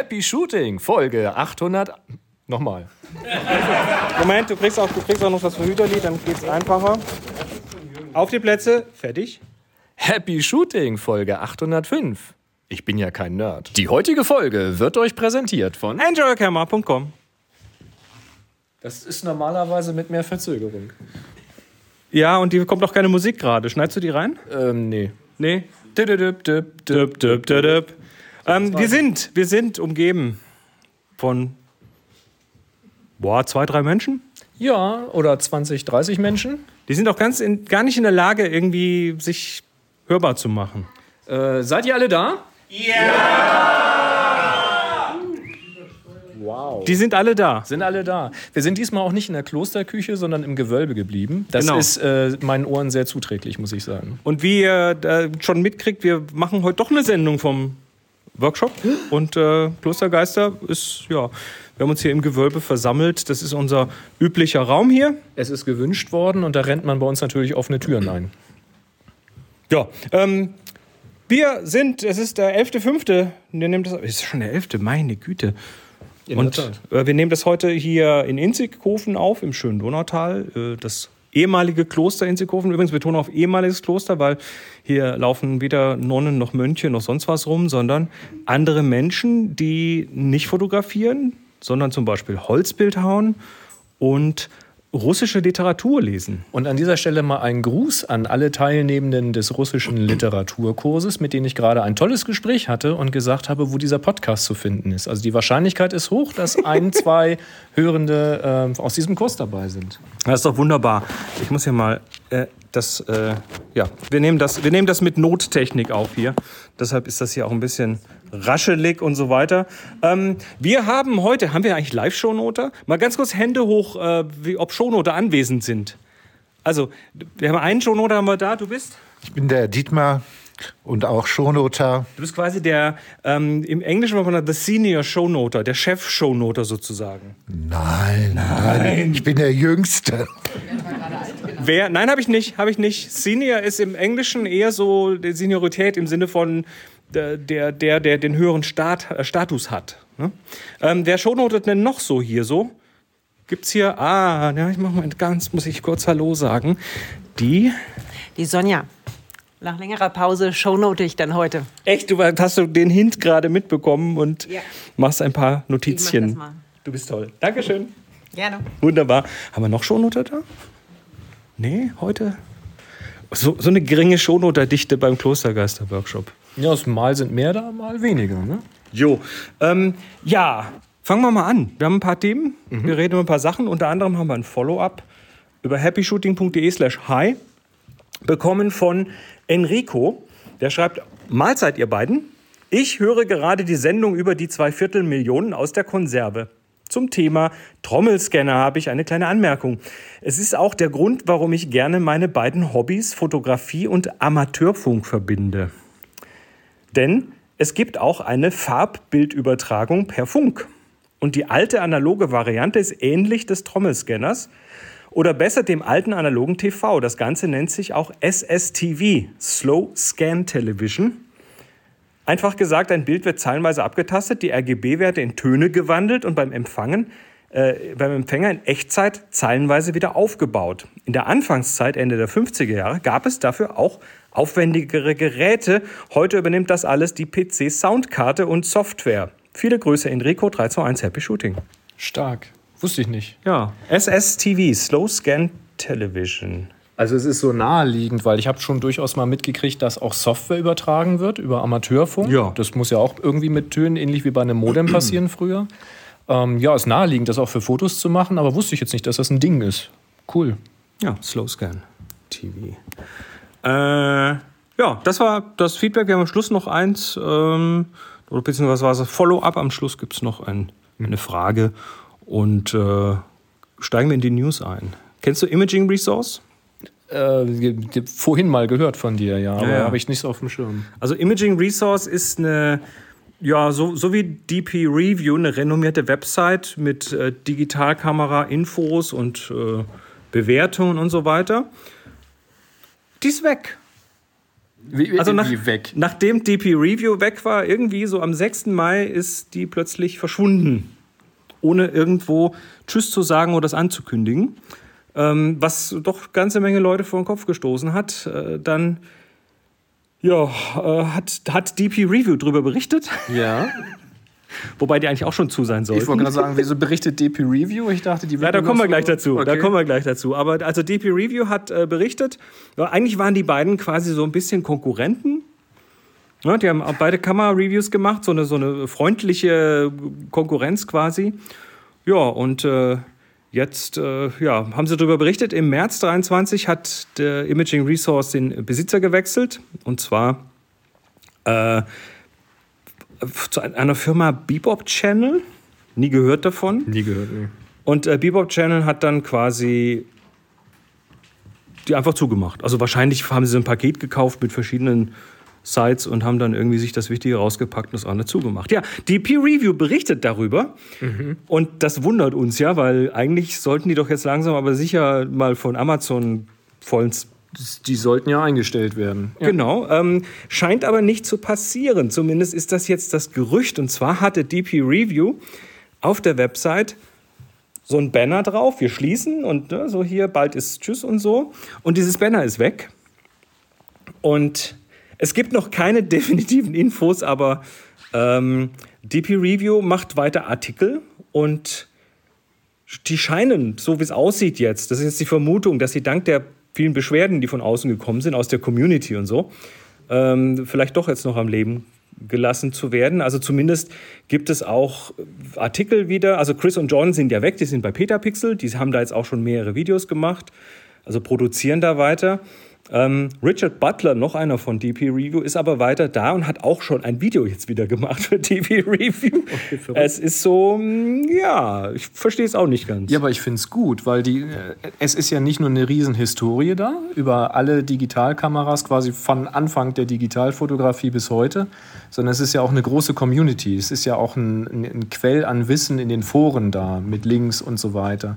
Happy Shooting, Folge 800. Nochmal. Moment, du kriegst auch, du kriegst auch noch das Verhüterlied, dann geht's einfacher. Auf die Plätze, fertig. Happy Shooting, Folge 805. Ich bin ja kein Nerd. Die heutige Folge wird euch präsentiert von. Enjoycamera.com. Das ist normalerweise mit mehr Verzögerung. Ja, und die kommt auch keine Musik gerade. Schneidest du die rein? Ähm, nee. Nee. Düp, düp, düp, Düp, düp, düp, düp. Ähm, wir sind, wir sind umgeben von boah, zwei, drei Menschen. Ja, oder 20, 30 Menschen. Die sind auch ganz in, gar nicht in der Lage, irgendwie sich hörbar zu machen. Äh, seid ihr alle da? Die sind alle da. Sind alle da. Wir sind diesmal auch nicht in der Klosterküche, sondern im Gewölbe geblieben. Das Genau. ist äh, meinen Ohren sehr zuträglich, muss ich sagen. Und wie ihr äh, schon mitkriegt, wir machen heute doch eine Sendung vom Workshop. Und äh, Klostergeister ist, ja, wir haben uns hier im Gewölbe versammelt. Das ist unser üblicher Raum hier. Es ist gewünscht worden und da rennt man bei uns natürlich offene Türen ein. Ja, ähm, wir sind, es ist der 11.5. Wir nehmen das, es ist schon der 11., meine Güte. In Und äh, wir nehmen das heute hier in Inzighofen auf, im schönen Donautal. Äh, das ehemalige Kloster Inzighofen. Übrigens betone auf ehemaliges Kloster, weil hier laufen weder Nonnen noch Mönche noch sonst was rum, sondern andere Menschen, die nicht fotografieren, sondern zum Beispiel Holzbild hauen und russische Literatur lesen. Und an dieser Stelle mal ein Gruß an alle Teilnehmenden des russischen Literaturkurses, mit denen ich gerade ein tolles Gespräch hatte und gesagt habe, wo dieser Podcast zu finden ist. Also die Wahrscheinlichkeit ist hoch, dass ein, zwei Hörende äh, aus diesem Kurs dabei sind. Das ist doch wunderbar. Ich muss hier mal äh, das, äh, ja, wir nehmen das, wir nehmen das mit Nottechnik auf hier. Deshalb ist das hier auch ein bisschen raschelig und so weiter. Ähm, wir haben heute, haben wir eigentlich Live-Shownoter? Mal ganz kurz Hände hoch, äh, wie, ob Shownoter anwesend sind. Also, wir haben einen Shownoter haben wir da, du bist? Ich bin der Dietmar und auch Shownoter. Du bist quasi der, ähm, im Englischen sagt man the Senior Shownoter, der Chef-Shownoter sozusagen. Nein, nein, ich bin der Jüngste. Wer? Nein, habe ich nicht, habe ich nicht. Senior ist im Englischen eher so die Seniorität im Sinne von der, der, der, den höheren Stat, äh, Status hat. Ne? Ähm, wer shownotet denn noch so hier so? Gibt's hier? Ah, ja, ich mach mal ganz, muss ich kurz Hallo sagen. Die. Die Sonja. Nach längerer Pause shownote ich dann heute. Echt, du hast du den Hint gerade mitbekommen und Ja. machst ein paar Ich mach das mal. Du bist toll. Dankeschön. Gerne. Wunderbar. Haben wir noch Shownoter da? Nee, heute? So, so eine geringe Shownoter-Dichte beim Klostergeister-Workshop. Ja, das mal sind mehr da, mal weniger. Ne? Jo. Ähm, ja, fangen wir mal an. Wir haben ein paar Themen. Wir reden über ein paar Sachen. Unter anderem haben wir ein Follow-up über happyshooting.de slash hi bekommen von Enrico. Der schreibt, Mahlzeit ihr beiden. Ich höre gerade die Sendung über die zwei Viertel Millionen aus der Konserve. Zum Thema Trommelscanner habe ich eine kleine Anmerkung. Es ist auch der Grund, warum ich gerne meine beiden Hobbys Fotografie und Amateurfunk verbinde. Denn es gibt auch eine Farbbildübertragung per Funk. Und die alte analoge Variante ist ähnlich des Trommelscanners oder besser dem alten analogen TV. Das Ganze nennt sich auch SSTV, Slow Scan Television. Einfach gesagt, ein Bild wird zeilenweise abgetastet, die RGB-Werte in Töne gewandelt und beim Empfangen, äh, beim Empfänger in Echtzeit zeilenweise wieder aufgebaut. In der Anfangszeit, Ende der 50er Jahre, gab es dafür auch aufwendigere Geräte. Heute übernimmt das alles die PC-Soundkarte und Software. Viele Grüße, Enrico 321 Happy Shooting. Stark. Wusste ich nicht. Ja, SSTV, Slow Scan Television. Also es ist so naheliegend, weil ich habe schon durchaus mal mitgekriegt, dass auch Software übertragen wird über Amateurfunk. Ja. Das muss ja auch irgendwie mit Tönen, ähnlich wie bei einem Modem passieren früher. Ähm, ja, ist naheliegend, das auch für Fotos zu machen, aber wusste ich jetzt nicht, dass das ein Ding ist. Cool. Ja, Slow Scan TV. Äh, ja, das war das Feedback. Wir haben am Schluss noch eins, ähm, oder beziehungsweise was war es? Follow-up. Am Schluss gibt es noch ein, eine Frage. Und äh, steigen wir in die News ein. Kennst du Imaging Resource? Äh, vorhin mal gehört von dir, ja, aber ja. habe ich nicht so auf dem Schirm. Also Imaging Resource ist eine, ja, so, so wie DP Review, eine renommierte Website mit äh, Digitalkamera, Infos und äh, Bewertungen und so weiter. Die ist weg. Wie, Also nach, weg. nachdem DP Review weg war, irgendwie so am 6. Mai ist die plötzlich verschwunden. Ohne irgendwo Tschüss zu sagen oder das anzukündigen. Ähm, was doch ganze Menge Leute vor den Kopf gestoßen hat. Äh, dann ja, äh, hat, hat DP Review darüber berichtet, Ja. wobei die eigentlich auch schon zu sein sollten. Ich wollte gerade sagen, wieso berichtet DP Review? Ich dachte, die Ja, da kommen wir gleich dazu. Da Okay. kommen wir gleich dazu. Aber also DP Review hat äh, berichtet, eigentlich waren die beiden quasi so ein bisschen Konkurrenten. Ja, die haben auch beide Kamera-Reviews gemacht, so eine, so eine freundliche Konkurrenz quasi. Ja, und äh, jetzt äh, ja, haben sie darüber berichtet. Im März 23 hat der Imaging Resource den Besitzer gewechselt. Und zwar äh, zu einer Firma Bebop Channel. Nie gehört davon. Nie gehört, nee. Und äh, Bebop Channel hat dann quasi die einfach zugemacht. Also wahrscheinlich haben sie ein Paket gekauft mit verschiedenen Sites und haben dann irgendwie sich das Wichtige rausgepackt und das andere zugemacht. Ja, die Peer Review berichtet darüber und das wundert uns ja, weil eigentlich sollten die doch jetzt langsam aber sicher mal von Amazon vollends Die sollten ja eingestellt werden. Genau, ähm, scheint aber nicht zu passieren. Zumindest ist das jetzt das Gerücht. Und zwar hatte DP Review auf der Website so ein Banner drauf. Wir schließen und ne, so hier, bald ist Tschüss und so. Und dieses Banner ist weg. Und es gibt noch keine definitiven Infos, aber ähm, DP Review macht weiter Artikel und die scheinen, so wie es aussieht jetzt, das ist jetzt die Vermutung, dass sie dank der vielen Beschwerden, die von außen gekommen sind, aus der Community und so, ähm, vielleicht doch jetzt noch am Leben gelassen zu werden. Also zumindest gibt es auch Artikel wieder. Also Chris und John sind ja weg, die sind bei Petapixel, die haben da jetzt auch schon mehrere Videos gemacht, also produzieren da weiter. Ähm, Richard Butler, noch einer von DP Review, ist aber weiter da und hat auch schon ein Video jetzt wieder gemacht für DP Review. es ist so, mm, ja, ich verstehe es auch nicht ganz. Ja, aber ich finde es gut, weil die, äh, es ist ja nicht nur eine Riesenhistorie da über alle Digitalkameras quasi von Anfang der Digitalfotografie bis heute, sondern es ist ja auch eine große Community. Es ist ja auch ein, ein, ein Quell an Wissen in den Foren da mit Links und so weiter.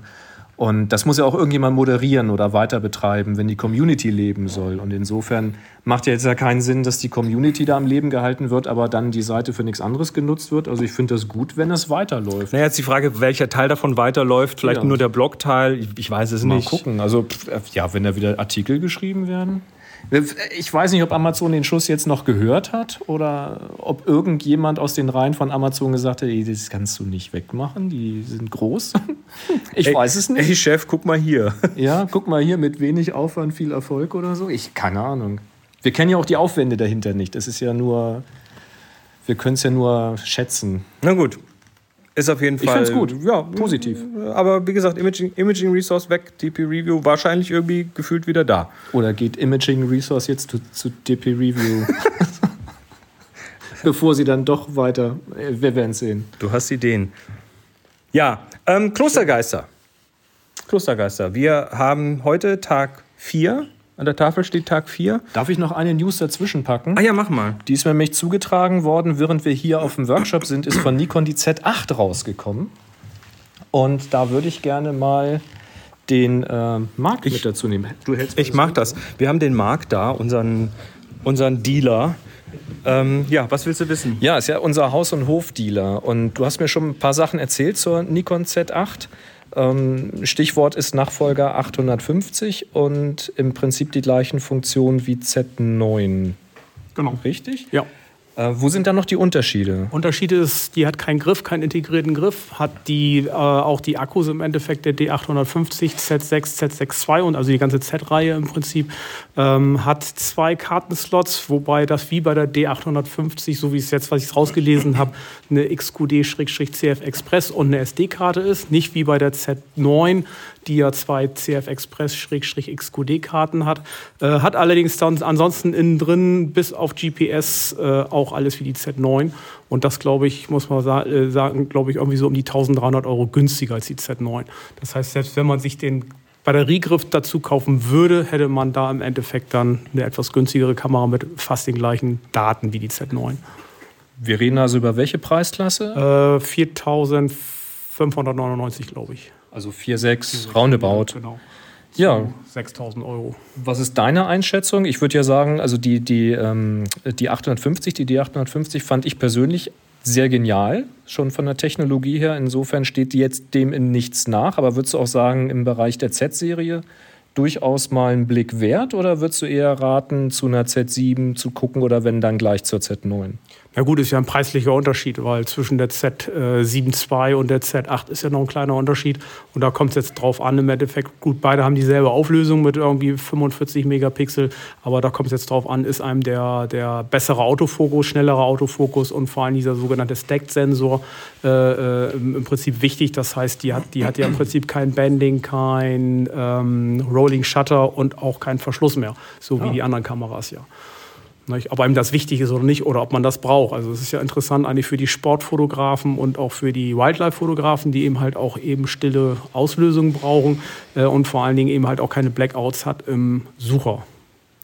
Und das muss ja auch irgendjemand moderieren oder weiter betreiben, wenn die Community leben soll. Und insofern macht ja jetzt ja keinen Sinn, dass die Community da am Leben gehalten wird, aber dann die Seite für nichts anderes genutzt wird. Also ich finde das gut, wenn es weiterläuft. Naja, jetzt die Frage, welcher Teil davon weiterläuft. Vielleicht Ja. nur der Blogteil. Ich, weiß es Mal nicht. gucken. Also, äh, ja, wenn da wieder Artikel geschrieben werden. Ich weiß nicht, ob Amazon den Schuss jetzt noch gehört hat oder ob irgendjemand aus den Reihen von Amazon gesagt hat, ey, das kannst du nicht wegmachen, die sind groß. Ich Ey, weiß es nicht. Ey, Chef, guck mal hier. Ja, guck mal hier, mit wenig Aufwand viel Erfolg oder so. Ich, keine Ahnung. Wir kennen ja auch die Aufwände dahinter nicht. Das ist ja nur, wir können es ja nur schätzen. Na gut. Ist auf jeden Ich Fall. find's gut. Ja, Positiv. Aber wie gesagt, Imaging, Imaging Resource weg, DP Review wahrscheinlich irgendwie gefühlt wieder da. Oder geht Imaging Resource jetzt zu, zu DP Review? Bevor sie dann doch weiter. äh, Wir werden es sehen. Du hast Ideen. Ja, ähm, Klostergeister. Klostergeister. Wir haben heute Tag 4. An der Tafel steht Tag 4. Darf ich noch eine News dazwischen packen? Ah ja, mach mal. Die ist mir nämlich zugetragen worden, während wir hier auf dem Workshop sind, ist von Nikon die Z8 rausgekommen. Und da würde ich gerne mal den äh, Markt mit dazu nehmen. Du hältst Ich mach das. Wir haben den Marc da, unseren, unseren Dealer. Ähm, ja, was willst du wissen? Ja, ist ja unser Haus- und Hofdealer. Und du hast mir schon ein paar Sachen erzählt zur Nikon Z8. Ähm, Stichwort ist Nachfolger 850 und im Prinzip die gleichen Funktionen wie Z9. Genau. Richtig? Ja. Äh, wo sind da noch die Unterschiede? Unterschied ist, die hat keinen Griff, keinen integrierten Griff, hat die, äh, auch die Akkus im Endeffekt der D850, Z6, Z6 II und also die ganze Z-Reihe im Prinzip, ähm, hat zwei Kartenslots, wobei das wie bei der D850, so wie es jetzt, was ich rausgelesen habe, eine XQD-CF Express und eine SD-Karte ist, nicht wie bei der Z9, die ja zwei CF Express-XQD-Karten hat, äh, hat allerdings dann ansonsten innen drin bis auf GPS äh, auch alles wie die Z9 und das glaube ich, muss man sa äh, sagen, glaube ich irgendwie so um die 1300 Euro günstiger als die Z9. Das heißt, selbst wenn man sich den Batteriegriff dazu kaufen würde, hätte man da im Endeffekt dann eine etwas günstigere Kamera mit fast den gleichen Daten wie die Z9. Wir reden also über welche Preisklasse? Äh, 4599, glaube ich. Also 4,6 roundabout. Genau. Ja. 6000 Euro. Was ist deine Einschätzung? Ich würde ja sagen, also die, die, ähm, die 850, die D850 fand ich persönlich sehr genial, schon von der Technologie her. Insofern steht die jetzt dem in nichts nach. Aber würdest du auch sagen, im Bereich der Z-Serie durchaus mal einen Blick wert oder würdest du eher raten, zu einer Z7 zu gucken oder wenn dann gleich zur Z9? Ja gut, ist ja ein preislicher Unterschied, weil zwischen der Z7 II und der Z8 ist ja noch ein kleiner Unterschied. Und da kommt es jetzt drauf an, im Endeffekt, gut, beide haben dieselbe Auflösung mit irgendwie 45 Megapixel, aber da kommt es jetzt drauf an, ist einem der, der bessere Autofokus, schnellere Autofokus und vor allem dieser sogenannte Stacked-Sensor äh, äh, im Prinzip wichtig. Das heißt, die hat, die hat ja im Prinzip kein Bending, kein ähm, Rolling Shutter und auch keinen Verschluss mehr, so wie Ah. die anderen Kameras ja. Nicht? Ob einem das wichtig ist oder nicht oder ob man das braucht. Also es ist ja interessant eigentlich für die Sportfotografen und auch für die Wildlife-Fotografen, die eben halt auch eben stille Auslösungen brauchen äh, und vor allen Dingen eben halt auch keine Blackouts hat im Sucher.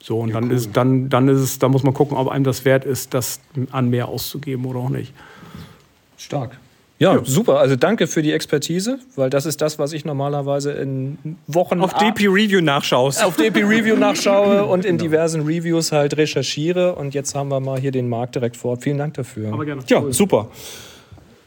So, und dann, ist, dann, dann ist es, da muss man gucken, ob einem das wert ist, das an mehr auszugeben oder auch nicht. Stark. Ja, super. Also danke für die Expertise, weil das ist das, was ich normalerweise in Wochen Auf DP Review nachschaust. auf DP Review nachschaue und in diversen Reviews halt recherchiere. Und jetzt haben wir mal hier den Markt direkt vor Ort. Vielen Dank dafür. Aber gerne. Ja, super.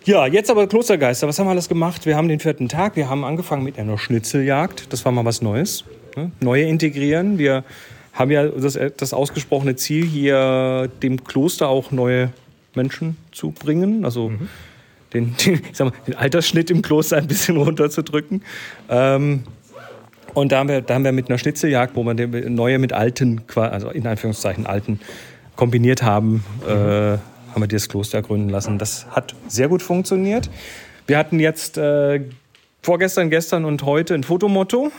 Ja, jetzt aber Klostergeister. Was haben wir alles gemacht? Wir haben den vierten Tag. Wir haben angefangen mit einer Schnitzeljagd. Das war mal was Neues. ne? Neue integrieren. Wir haben ja das, das ausgesprochene Ziel, hier dem Kloster auch neue Menschen zu bringen. Also den, den, mal, den Altersschnitt im Kloster ein bisschen runterzudrücken. Ähm, und da haben, wir, da haben wir mit einer Schnitzeljagd, wo wir neue mit alten, also in Anführungszeichen alten, kombiniert haben, äh, haben wir das Kloster gründen lassen. Das hat sehr gut funktioniert. Wir hatten jetzt äh, vorgestern, gestern und heute ein Fotomotto,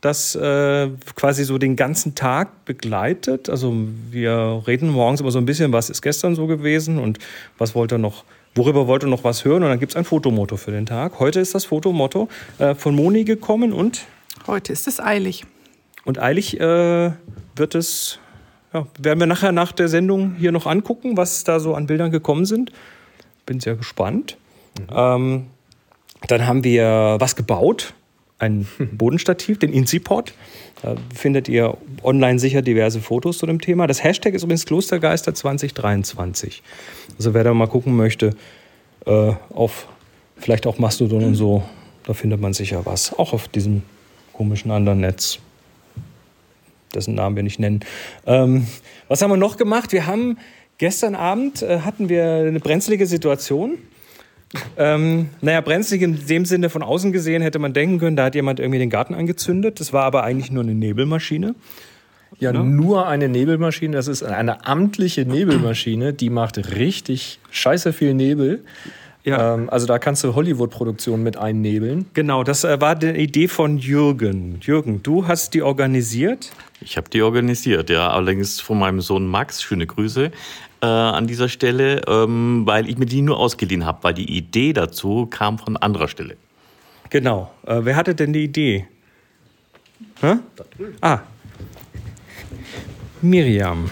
das äh, quasi so den ganzen Tag begleitet. Also wir reden morgens immer so ein bisschen, was ist gestern so gewesen und was wollte er noch, worüber wollte er noch was hören. Und dann gibt es ein Fotomotto für den Tag. Heute ist das Fotomotto äh, von Moni gekommen und Heute ist es eilig. und eilig äh, wird es, ja, werden wir nachher nach der Sendung hier noch angucken, was da so an Bildern gekommen sind. Bin sehr gespannt. Ähm, dann haben wir was gebaut, ein Bodenstativ, den Incipod. Da findet ihr online sicher diverse Fotos zu dem Thema. Das Hashtag ist übrigens Klostergeister 2023. Also wer da mal gucken möchte, äh, auf vielleicht auch Mastodon und so, da findet man sicher was. Auch auf diesem komischen anderen Netz, dessen Namen wir nicht nennen. Ähm, was haben wir noch gemacht? Wir haben gestern Abend äh, hatten wir eine brenzlige Situation. Ähm, naja, brenzlig in dem Sinne von außen gesehen hätte man denken können, da hat jemand irgendwie den Garten angezündet. Das war aber eigentlich nur eine Nebelmaschine. Ja, nur eine Nebelmaschine. Das ist eine amtliche Nebelmaschine, die macht richtig scheiße viel Nebel. Ja. Ähm, also da kannst du Hollywood-Produktionen mit einnebeln. Genau, das äh, war die Idee von Jürgen. Jürgen, du hast die organisiert. Ich habe die organisiert, ja, allerdings von meinem Sohn Max. Schöne Grüße äh, an dieser Stelle, ähm, weil ich mir die nur ausgeliehen habe, weil die Idee dazu kam von anderer Stelle. Genau. Äh, wer hatte denn die Idee? Hä? Ah. Miriam.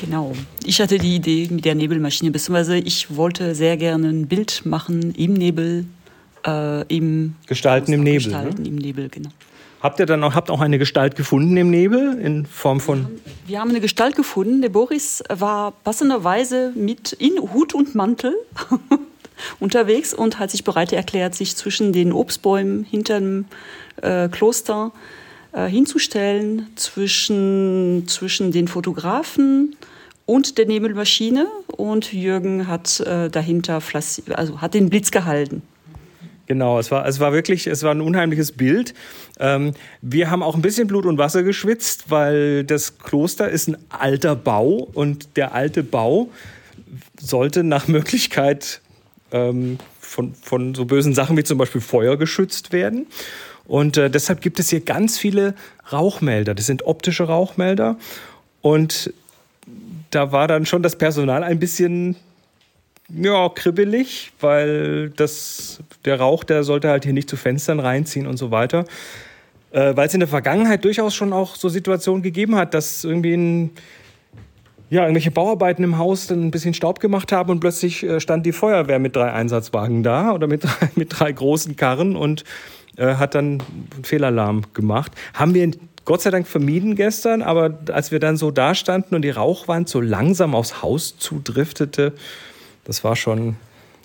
Genau. Ich hatte die Idee mit der Nebelmaschine, beziehungsweise ich wollte sehr gerne ein Bild machen im Nebel, äh, im Gestalten im Nebel, Gestalten ne? im Nebel, genau. Habt ihr dann auch, habt auch eine Gestalt gefunden im Nebel in Form von. Wir haben eine Gestalt gefunden. Der Boris war passenderweise mit in Hut und Mantel unterwegs und hat sich bereit erklärt, sich zwischen den Obstbäumen hinterm äh, Kloster äh, hinzustellen, zwischen, zwischen den Fotografen und der Nebelmaschine. Und Jürgen hat äh, dahinter also hat den Blitz gehalten. Genau, es war, es war wirklich, es war ein unheimliches Bild. Ähm, wir haben auch ein bisschen Blut und Wasser geschwitzt, weil das Kloster ist ein alter Bau und der alte Bau sollte nach Möglichkeit ähm, von, von so bösen Sachen wie zum Beispiel Feuer geschützt werden. Und äh, deshalb gibt es hier ganz viele Rauchmelder. Das sind optische Rauchmelder. Und da war dann schon das Personal ein bisschen ja, kribbelig, weil das, der Rauch, der sollte halt hier nicht zu Fenstern reinziehen und so weiter. Äh, weil es in der Vergangenheit durchaus schon auch so Situationen gegeben hat, dass irgendwie ein, ja, irgendwelche Bauarbeiten im Haus dann ein bisschen Staub gemacht haben und plötzlich äh, stand die Feuerwehr mit drei Einsatzwagen da oder mit drei, mit drei großen Karren und äh, hat dann einen Fehlalarm gemacht. Haben wir Gott sei Dank vermieden gestern, aber als wir dann so da standen und die Rauchwand so langsam aufs Haus zudriftete, das war schon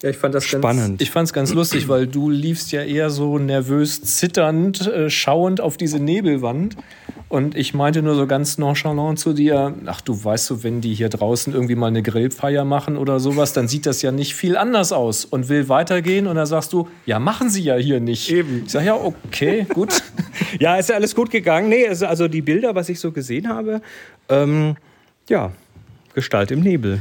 Ja, ich fand das Spannend. Ganz, ich fand es ganz lustig, weil du liefst ja eher so nervös zitternd, äh, schauend auf diese Nebelwand. Und ich meinte nur so ganz nonchalant zu dir, ach du weißt so, wenn die hier draußen irgendwie mal eine Grillfeier machen oder sowas, dann sieht das ja nicht viel anders aus und will weitergehen. Und dann sagst du, ja, machen sie ja hier nicht. Eben. Ich sag, ja, okay, gut. Ja, ist ja alles gut gegangen. Nee, also, also die Bilder, was ich so gesehen habe, ähm, ja, Gestalt im Nebel.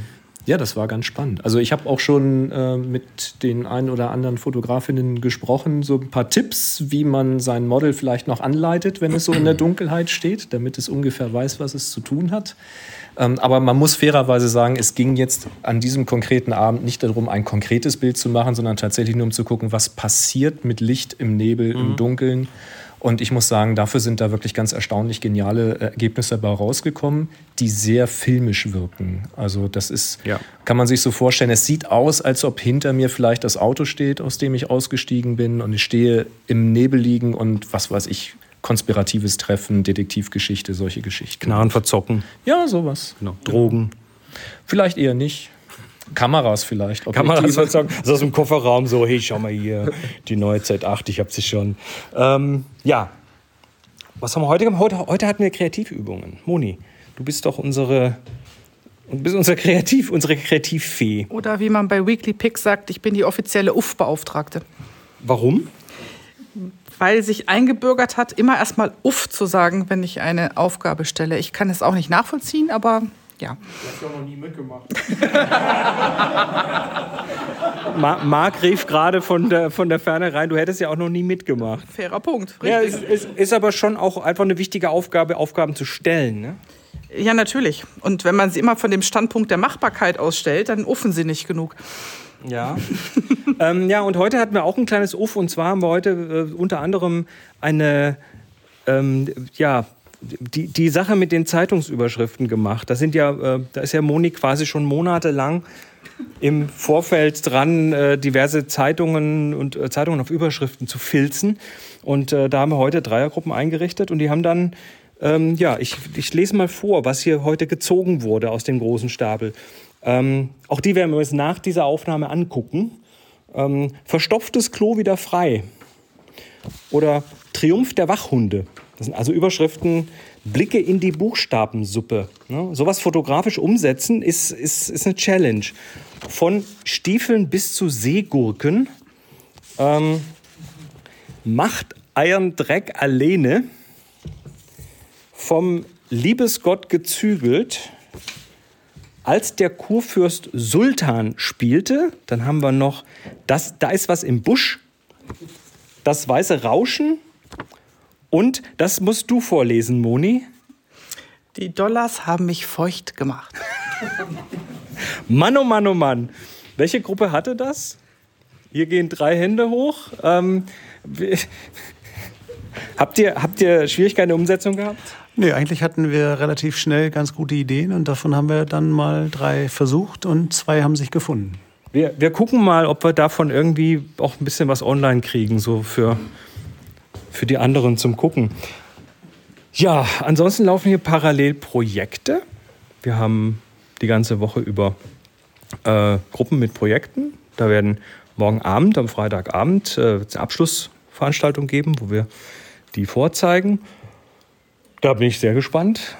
Ja, das war ganz spannend. Also ich habe auch schon äh, mit den ein oder anderen Fotografinnen gesprochen, so ein paar Tipps, wie man sein Model vielleicht noch anleitet, wenn es so in der Dunkelheit steht, damit es ungefähr weiß, was es zu tun hat. Ähm, aber man muss fairerweise sagen, es ging jetzt an diesem konkreten Abend nicht darum, ein konkretes Bild zu machen, sondern tatsächlich nur um zu gucken, was passiert mit Licht im Nebel, im Dunkeln. Und ich muss sagen, dafür sind da wirklich ganz erstaunlich geniale Ergebnisse dabei rausgekommen, die sehr filmisch wirken. Also das ist, Ja. kann man sich so vorstellen, es sieht aus, als ob hinter mir vielleicht das Auto steht, aus dem ich ausgestiegen bin und ich stehe im Nebel liegen und was weiß ich, konspiratives Treffen, Detektivgeschichte, solche Geschichten. Knarren verzocken, Ja, sowas. genau. Drogen. Vielleicht eher nicht. Kameras vielleicht. Kameras Objektive. verzocken. Also aus dem Kofferraum so, hey, schau mal hier, die neue Z8, ich hab sie schon. Ähm, ja, was haben wir heute gemacht? Heute, heute hatten wir Kreativübungen. Moni, du bist doch unsere, du bist unser Kreativ, unsere Kreativfee. Oder wie man bei Weekly Pick sagt, ich bin die offizielle UF-Beauftragte. Warum? Weil sich eingebürgert hat, immer erstmal UF zu sagen, wenn ich eine Aufgabe stelle. Ich kann es auch nicht nachvollziehen, aber ja. Ich habe noch nie mitgemacht. Ma Marc rief gerade von der, von der Ferne rein, du hättest ja auch noch nie mitgemacht. Fairer Punkt. Ja, Richtig. es ist, ist aber schon auch einfach eine wichtige Aufgabe, Aufgaben zu stellen. Ne? Ja, natürlich. Und wenn man sie immer von dem Standpunkt der Machbarkeit ausstellt, dann uffen sie nicht genug. Ja. ähm, ja, und heute hatten wir auch ein kleines Uff. Und zwar haben wir heute äh, unter anderem eine, ähm, ja, die, die Sache mit den Zeitungsüberschriften gemacht. Da sind ja, äh, da ist ja Moni quasi schon monatelang im Vorfeld dran, äh, diverse Zeitungen und äh, Zeitungen auf Überschriften zu filzen. Und da haben wir heute Dreiergruppen eingerichtet und die haben dann, ähm, ja, ich, ich lese mal vor, was hier heute gezogen wurde aus dem großen Stapel. Ähm, auch die werden wir uns nach dieser Aufnahme angucken. Ähm, verstopftes Klo wieder frei. Oder Triumph der Wachhunde. Das sind also Überschriften, Blicke in die Buchstabensuppe. Ne? Sowas fotografisch umsetzen ist, ist, ist eine Challenge. Von Stiefeln bis zu Seegurken. Ähm, macht Eiern Dreck alleine. Vom Liebesgott gezügelt. Als der Kurfürst Sultan spielte, dann haben wir noch, das, da ist was im Busch, das weiße Rauschen und das musst du vorlesen, Moni. Die Dollars haben mich feucht gemacht. Mann, oh Mann, oh Mann. Welche Gruppe hatte das? Hier gehen drei Hände hoch. Ähm, habt, ihr, habt ihr Schwierigkeiten in der Umsetzung gehabt? Nee, eigentlich hatten wir relativ schnell ganz gute Ideen und davon haben wir dann mal drei versucht und zwei haben sich gefunden. Wir, wir gucken mal, ob wir davon irgendwie auch ein bisschen was online kriegen, so für, für die anderen zum Gucken. Ja, ansonsten laufen hier parallel Projekte. Wir haben die ganze Woche über äh, Gruppen mit Projekten. Da werden morgen Abend, am Freitagabend, äh, eine Abschlussveranstaltung geben, wo wir die vorzeigen. Da bin ich sehr gespannt.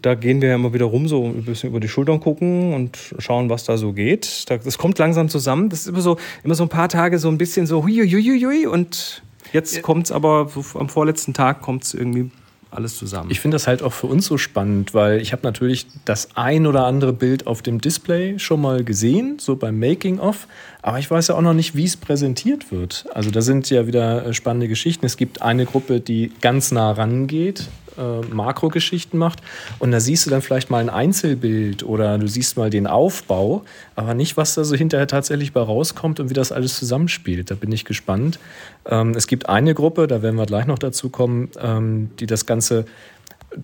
Da gehen wir ja immer wieder rum, so ein bisschen über die Schultern gucken und schauen, was da so geht. Da- Das kommt langsam zusammen. Das ist immer so, immer so ein paar Tage so ein bisschen so hui, hui, hui, hui und jetzt kommt es aber am vorletzten Tag kommt es irgendwie alles zusammen. Ich finde das halt auch für uns so spannend, weil ich habe natürlich das ein oder andere Bild auf dem Display schon mal gesehen, so beim Making-of, aber ich weiß ja auch noch nicht, wie es präsentiert wird. Also da sind ja wieder äh, spannende Geschichten. Es gibt eine Gruppe, die ganz nah rangeht, äh, Makrogeschichten macht und da siehst du dann vielleicht mal ein Einzelbild oder du siehst mal den Aufbau, aber nicht, was da so hinterher tatsächlich bei rauskommt und wie das alles zusammenspielt. Da bin ich gespannt. Ähm, es gibt eine Gruppe, da werden wir gleich noch dazu kommen, ähm, die das Ganze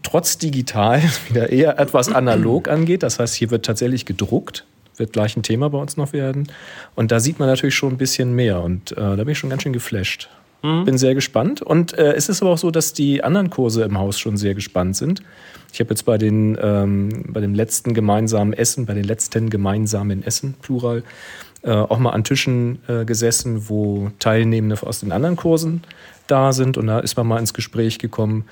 trotz digital wieder eher etwas analog angeht. Das heißt, hier wird tatsächlich gedruckt, wird gleich ein Thema bei uns noch werden. Und da sieht man natürlich schon ein bisschen mehr und äh, da bin ich schon ganz schön geflasht. Bin sehr gespannt. Und äh, es ist aber auch so, dass die anderen Kurse im Haus schon sehr gespannt sind. Ich habe jetzt bei, den, ähm, bei dem letzten gemeinsamen Essen, bei den letzten gemeinsamen Essen, Plural, äh, auch mal an Tischen äh, gesessen, wo Teilnehmende aus den anderen Kursen da sind. Und da ist man mal ins Gespräch gekommen.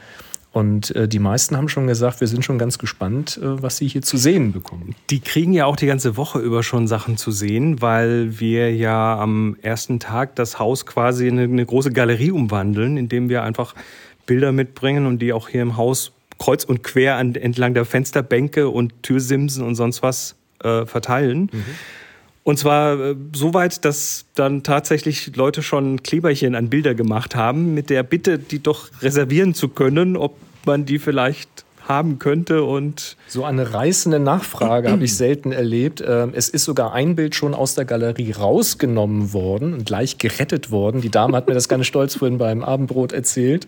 Und äh, die meisten haben schon gesagt, wir sind schon ganz gespannt, äh, was sie hier zu sehen bekommen. Die kriegen ja auch die ganze Woche über schon Sachen zu sehen, weil wir ja am ersten Tag das Haus quasi in eine, eine große Galerie umwandeln, indem wir einfach Bilder mitbringen und die auch hier im Haus kreuz und quer an, entlang der Fensterbänke und Türsimsen und sonst was äh, verteilen. Und zwar äh, so weit, dass dann tatsächlich Leute schon Kleberchen an Bilder gemacht haben, mit der Bitte, die doch reservieren zu können, ob man die vielleicht haben könnte. Und So eine reißende Nachfrage habe ich selten erlebt. Ähm, Es ist sogar ein Bild schon aus der Galerie rausgenommen worden und gleich gerettet worden. Die Dame hat mir das ganz stolz vorhin beim Abendbrot erzählt.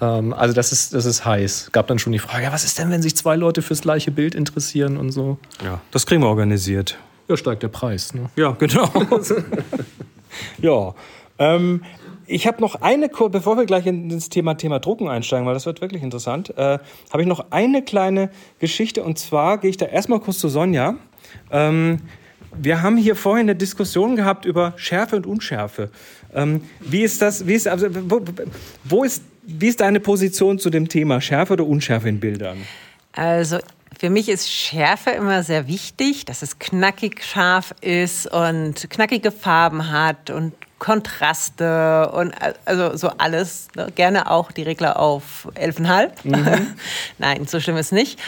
Ähm, Also das ist, das ist heiß. Gab dann schon die Frage, was ist denn, wenn sich zwei Leute fürs gleiche Bild interessieren und so? ja, das kriegen wir organisiert. Ja, steigt der Preis. Ne? Ja, genau. ja. Ähm, ich habe noch eine, Kur- bevor wir gleich in das Thema, Thema Drucken einsteigen, weil das wird wirklich interessant, äh, habe ich noch eine kleine Geschichte und zwar gehe ich da erstmal kurz zu Sonja. Ähm, wir haben hier vorhin eine Diskussion gehabt über Schärfe und Unschärfe. Ähm, wie ist das, wie ist, also, wo, wo ist, wie ist deine Position zu dem Thema Schärfe oder Unschärfe in Bildern? Also für mich ist Schärfe immer sehr wichtig, dass es knackig scharf ist und knackige Farben hat und Kontraste und also so alles. Ne? Gerne auch die Regler auf 11,5. Nein, so schlimm ist nicht.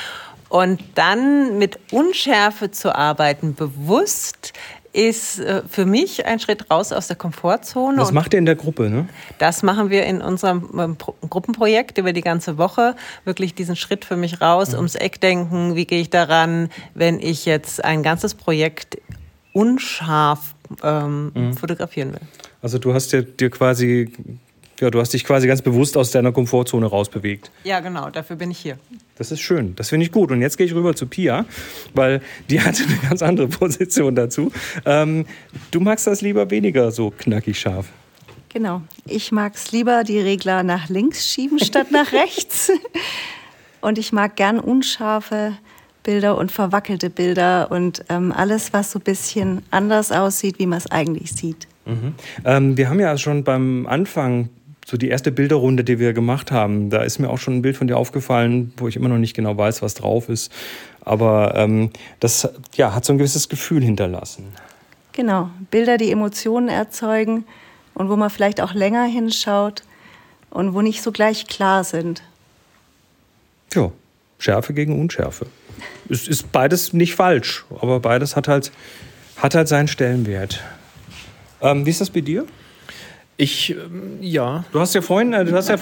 Und dann mit Unschärfe zu arbeiten, bewusst, ist äh, für mich ein Schritt raus aus der Komfortzone. Das macht ihr in der Gruppe, ne? das machen wir in unserem ähm, Pro Gruppenprojekt über die ganze Woche. Wirklich diesen Schritt für mich raus, ums Eck denken. Wie gehe ich daran, wenn ich jetzt ein ganzes Projekt unscharf ähm, fotografieren will? Also du hast dir, dir quasi, ja, du hast dich quasi ganz bewusst aus deiner Komfortzone rausbewegt. Ja, genau, dafür bin ich hier. Das ist schön. Das finde ich gut. Und jetzt gehe ich rüber zu Pia, weil die hatte eine ganz andere Position dazu. Ähm, du magst das lieber weniger so knackig scharf. Genau. Ich mag es lieber, die Regler nach links schieben statt nach rechts. Und ich mag gern unscharfe Bilder und verwackelte Bilder und ähm, alles, was so ein bisschen anders aussieht, wie man es eigentlich sieht. Ähm, wir haben ja schon beim Anfang so die erste Bilderrunde, die wir gemacht haben, da ist mir auch schon ein Bild von dir aufgefallen, wo ich immer noch nicht genau weiß, was drauf ist. Aber ähm, das ja, hat so ein gewisses Gefühl hinterlassen. Genau. Bilder, die Emotionen erzeugen und wo man vielleicht auch länger hinschaut und wo nicht so gleich klar sind. Ja, Schärfe gegen Unschärfe. Es ist beides nicht falsch, aber beides hat halt, hat halt seinen Stellenwert. Ähm, wie ist das bei dir? Ich, ähm, ja. Du hast ja vorhin, äh, du hast ja,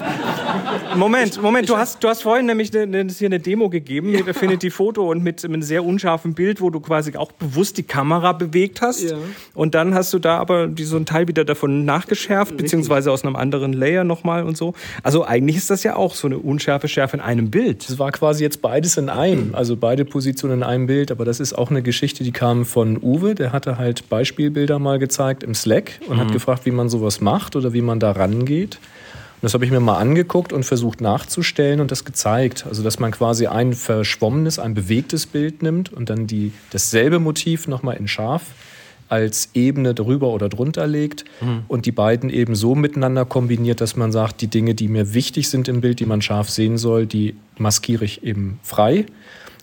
Moment, Moment, du hast, du hast vorhin nämlich eine, eine, hier eine Demo gegeben mit Affinity Foto und mit, mit einem sehr unscharfen Bild, wo du quasi auch bewusst die Kamera bewegt hast. Ja. Und dann hast du da aber die, so ein Teil wieder davon nachgeschärft, beziehungsweise aus einem anderen Layer nochmal und so. Also eigentlich ist das ja auch so eine unschärfe Schärfe in einem Bild. Es war quasi jetzt beides in einem, also beide Positionen in einem Bild, aber das ist auch eine Geschichte, die kam von Uwe, der hatte halt Beispielbilder mal gezeigt im Slack und hat gefragt, wie man sowas macht oder wie man da rangeht. Und das habe ich mir mal angeguckt und versucht nachzustellen und das gezeigt. Also, dass man quasi ein verschwommenes, ein bewegtes Bild nimmt und dann die, dasselbe Motiv nochmal in scharf als Ebene drüber oder drunter legt und die beiden eben so miteinander kombiniert, dass man sagt, die Dinge, die mir wichtig sind im Bild, die man scharf sehen soll, die maskiere ich eben frei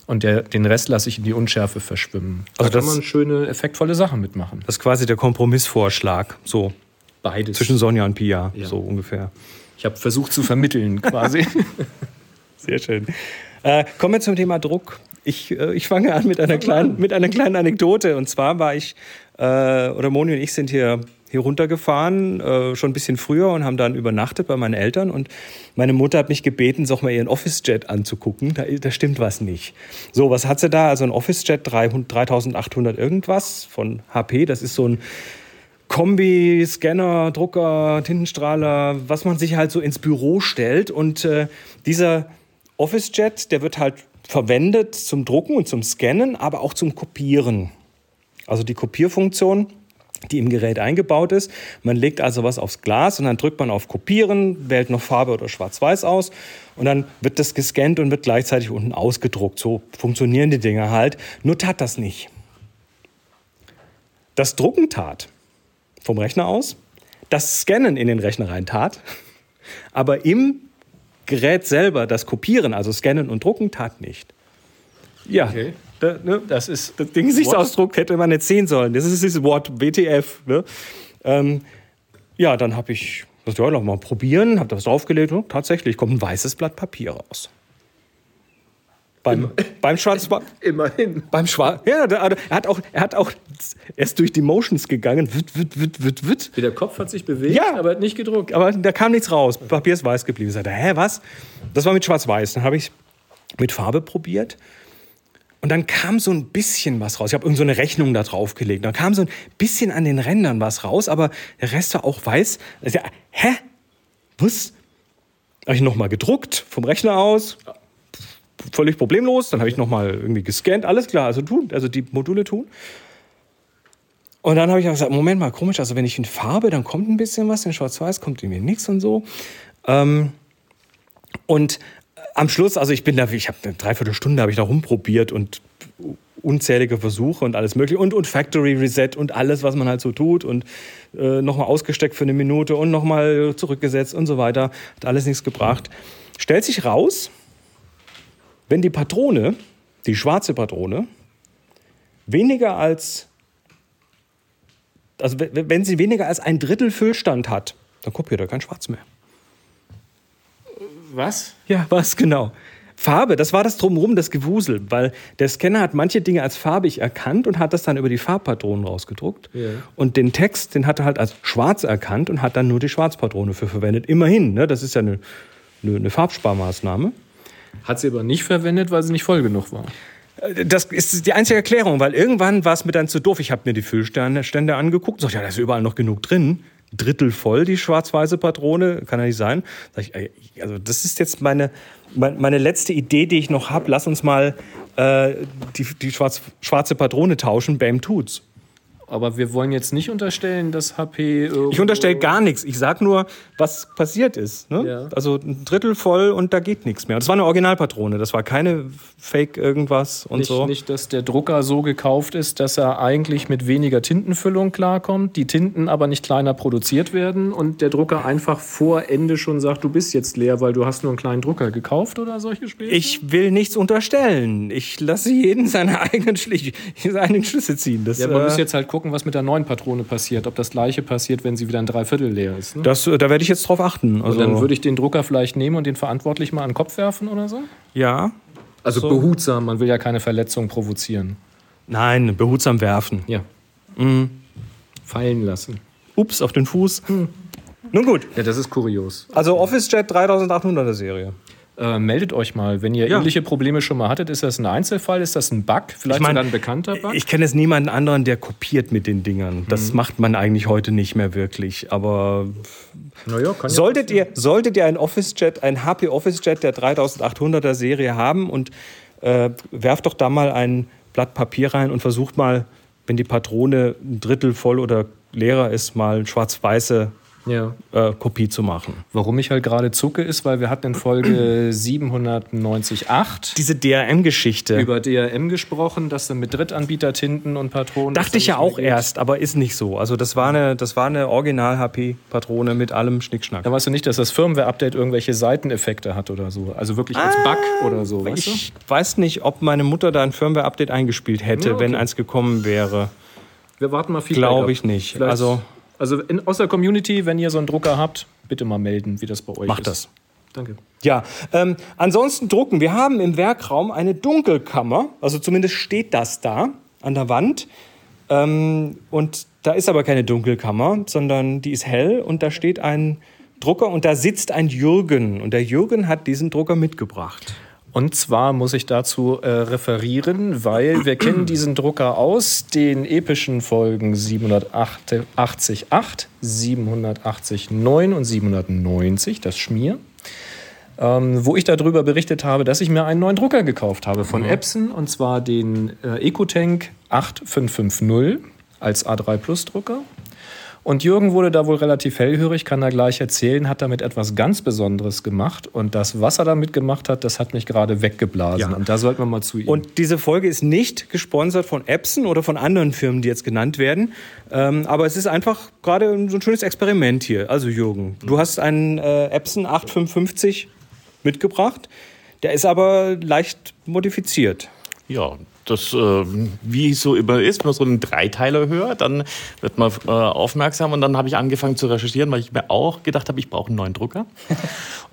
und der, den Rest lasse ich in die Unschärfe verschwimmen. Da Also kann das- man schöne, effektvolle Sachen mitmachen. Das ist quasi der Kompromissvorschlag, so Beides. zwischen Sonja und Pia, Ja. so ungefähr. ich habe versucht zu vermitteln quasi. Sehr schön. Äh, kommen wir zum Thema Druck. Ich, äh, ich fange an mit einer, kleinen, mit einer kleinen Anekdote. Und zwar war ich, äh, oder Moni und ich sind hier, hier runtergefahren, äh, schon ein bisschen früher und haben dann übernachtet bei meinen Eltern. Und meine Mutter hat mich gebeten, doch mal ihren Office-Jet anzugucken. Da, da stimmt was nicht. So, was hat sie da? Also ein Office-Jet 300 3800 irgendwas von HP. Das ist so ein Kombi, Scanner, Drucker, Tintenstrahler, was man sich halt so ins Büro stellt. Und äh, dieser Office-Jet, der wird halt verwendet zum Drucken und zum Scannen, aber auch zum Kopieren. Also die Kopierfunktion die im Gerät eingebaut ist. Man legt also was aufs Glas und dann drückt man auf Kopieren, wählt noch Farbe oder Schwarz-Weiß aus und dann wird das gescannt und wird gleichzeitig unten ausgedruckt. So funktionieren die Dinge halt. Nur tat das nicht. Das Drucken tat vom Rechner aus, das Scannen in den Rechner rein tat, aber im Gerät selber das Kopieren, also Scannen und Drucken, tat nicht. Ja, Okay. da, ne? Das ist Das den Gesichtsausdruck hätte man nicht sehen sollen. Das ist dieses Wort WTF. Ne? Ähm, ja, dann habe ich das ja noch mal probieren, habe das draufgelegt und tatsächlich kommt ein weißes Blatt Papier raus. Beim, beim Schwarz immerhin. beim Schwarz ja, er hat auch er hat auch er ist durch die Motions gegangen, wit, wit, wit, wit, wit. Der Kopf hat sich bewegt, Ja. aber hat nicht gedruckt. aber da kam nichts raus. Papier ist weiß geblieben. Ich sagte, hä, was? Das war mit Schwarz-Weiß. Dann habe ich mit Farbe probiert. Und dann kam so ein bisschen was raus. Ich habe irgend so eine Rechnung da drauf gelegt. Dann kam so ein bisschen an den Rändern was raus, aber der Rest war auch weiß. Sag, hä? Was? Habe ich nochmal gedruckt vom Rechner aus. Völlig problemlos. Dann habe ich nochmal irgendwie gescannt. Alles klar, also tun, also die Module tun. Und dann habe ich gesagt, Moment mal, komisch, also wenn ich in Farbe, dann kommt ein bisschen was, in Schwarz-Weiß kommt irgendwie nichts und so. Ähm, und am Schluss, also ich bin da, ich habe eine Dreiviertelstunde habe ich da rumprobiert und unzählige Versuche und alles mögliche und, und Factory Reset und alles, was man halt so tut und äh, nochmal ausgesteckt für eine Minute und nochmal zurückgesetzt und so weiter. Hat alles nichts gebracht. Stellt sich raus, wenn die Patrone, die schwarze Patrone, weniger als also we- wenn sie weniger als ein Drittel Füllstand hat, dann kopiert er kein Schwarz mehr. Was? Ja, was genau? Farbe, das war das drumherum, das Gewusel, weil der Scanner hat manche Dinge als farbig erkannt und hat das dann über die Farbpatronen rausgedruckt. Ja. Und den Text, den hat er halt als schwarz erkannt und hat dann nur die Schwarzpatrone für verwendet. Immerhin, ne? das ist ja eine, eine, eine Farbsparmaßnahme. Hat sie aber nicht verwendet, weil sie nicht voll genug war. Das ist die einzige Erklärung, weil irgendwann war es mir dann zu doof. Ich habe mir die Füllstände Stände angeguckt und sag, ja, da ist überall noch genug drin. Drittel voll, die schwarz-weiße Patrone, kann ja nicht sein. Ich, also das ist jetzt meine, mein- meine letzte Idee, die ich noch habe. Lass uns mal äh, die, die schwarz, schwarze Patrone tauschen. Bam tut's. Aber wir wollen jetzt nicht unterstellen, dass HP. Ich unterstelle gar nichts. Ich sag nur, was passiert ist. Ne? Ja. Also ein Drittel voll und da geht nichts mehr. Und das war eine Originalpatrone. Das war keine Fake irgendwas und Nicht, so. nicht, dass der Drucker so gekauft ist, dass er eigentlich mit weniger Tintenfüllung klarkommt, die Tinten aber nicht kleiner produziert werden und der Drucker einfach vor Ende schon sagt, du bist jetzt leer, weil du hast nur einen kleinen Drucker gekauft oder solche Spiele? Ich will nichts unterstellen. Ich lasse jeden seine eigenen, Schli seine eigenen Schlüsse ziehen. Das, Ja, man äh, muss jetzt halt gucken, was mit der neuen Patrone passiert. Ob das gleiche passiert, wenn sie wieder ein Dreiviertel leer ist. Ne? das, äh, da werde ich jetzt drauf achten. Also, und dann würde ich den Drucker vielleicht nehmen und den verantwortlich mal an den Kopf werfen oder so? ja. Also So. behutsam, man will ja keine Verletzung provozieren. Nein, behutsam werfen. Ja. Mhm. Fallen lassen. Ups, auf den Fuß. Nun gut. Ja, das ist kurios. Also OfficeJet 3800er Serie. Äh, meldet euch mal, wenn ihr Ja. ähnliche Probleme schon mal hattet. Ist das ein Einzelfall? Ist das ein Bug? Vielleicht Ich mein, sogar ein bekannter Bug? Ich kenne jetzt niemanden anderen, der kopiert mit den Dingern. Mhm. Das macht man eigentlich heute nicht mehr wirklich. Aber naja, kann ja solltet ihr, solltet ihr ein OfficeJet, ein HP OfficeJet der 3800er Serie haben und äh, werft doch da mal ein Blatt Papier rein und versucht mal, wenn die Patrone ein Drittel voll oder leerer ist, mal schwarz-weiße Ja. äh, Kopie zu machen. Warum ich halt gerade zucke, ist, weil wir hatten in Folge 798 Diese DRM-Geschichte. über DRM gesprochen, dass dann mit Drittanbieter-Tinten und Patronen. Dachte ich ja auch erst, aber ist nicht so. Also das war eine, das war eine Original-HP-Patrone mit allem Schnickschnack. Da weißt du nicht, dass das Firmware-Update irgendwelche Seiteneffekte hat oder so. Also wirklich als Bug oder so, weißt du? Ich weiß nicht, ob meine Mutter da ein Firmware-Update eingespielt hätte, Ja, okay. wenn eins gekommen wäre. Wir warten mal Feedback Glaube ab. ich nicht. Vielleicht- Also Also in, aus der Community, wenn ihr so einen Drucker habt, bitte mal melden, wie das bei euch Macht ist. das. Danke. ja, ähm, ansonsten drucken. Wir haben im Werkraum eine Dunkelkammer, also zumindest steht das da an der Wand. Ähm, und da ist aber keine Dunkelkammer, sondern die ist hell und da steht ein Drucker und da sitzt ein Jürgen. Und der Jürgen hat diesen Drucker mitgebracht. Und zwar muss ich dazu äh, referieren, weil wir kennen diesen Drucker aus den epischen Folgen 788, 789 und 790, das Schmier, ähm, wo ich darüber berichtet habe, dass ich mir einen neuen Drucker gekauft habe von Epson, und zwar den äh, EcoTank 8550. als A3 Plus Drucker. Und Jürgen wurde da wohl relativ hellhörig, kann er gleich erzählen, hat damit etwas ganz Besonderes gemacht. Und das, was er damit gemacht hat, das hat mich gerade weggeblasen. Ja. Und da sollten wir mal zu ihm. Und diese Folge ist nicht gesponsert von Epson oder von anderen Firmen, die jetzt genannt werden. Ähm, aber es ist einfach gerade so ein schönes Experiment hier. Also Jürgen, du hast einen äh, Epson 8550 mitgebracht. Der ist aber leicht modifiziert. Ja, das, äh, wie es so immer ist, wenn man so einen Dreiteiler hört, dann wird man äh, aufmerksam und dann habe ich angefangen zu recherchieren, weil ich mir auch gedacht habe, ich brauche einen neuen Drucker.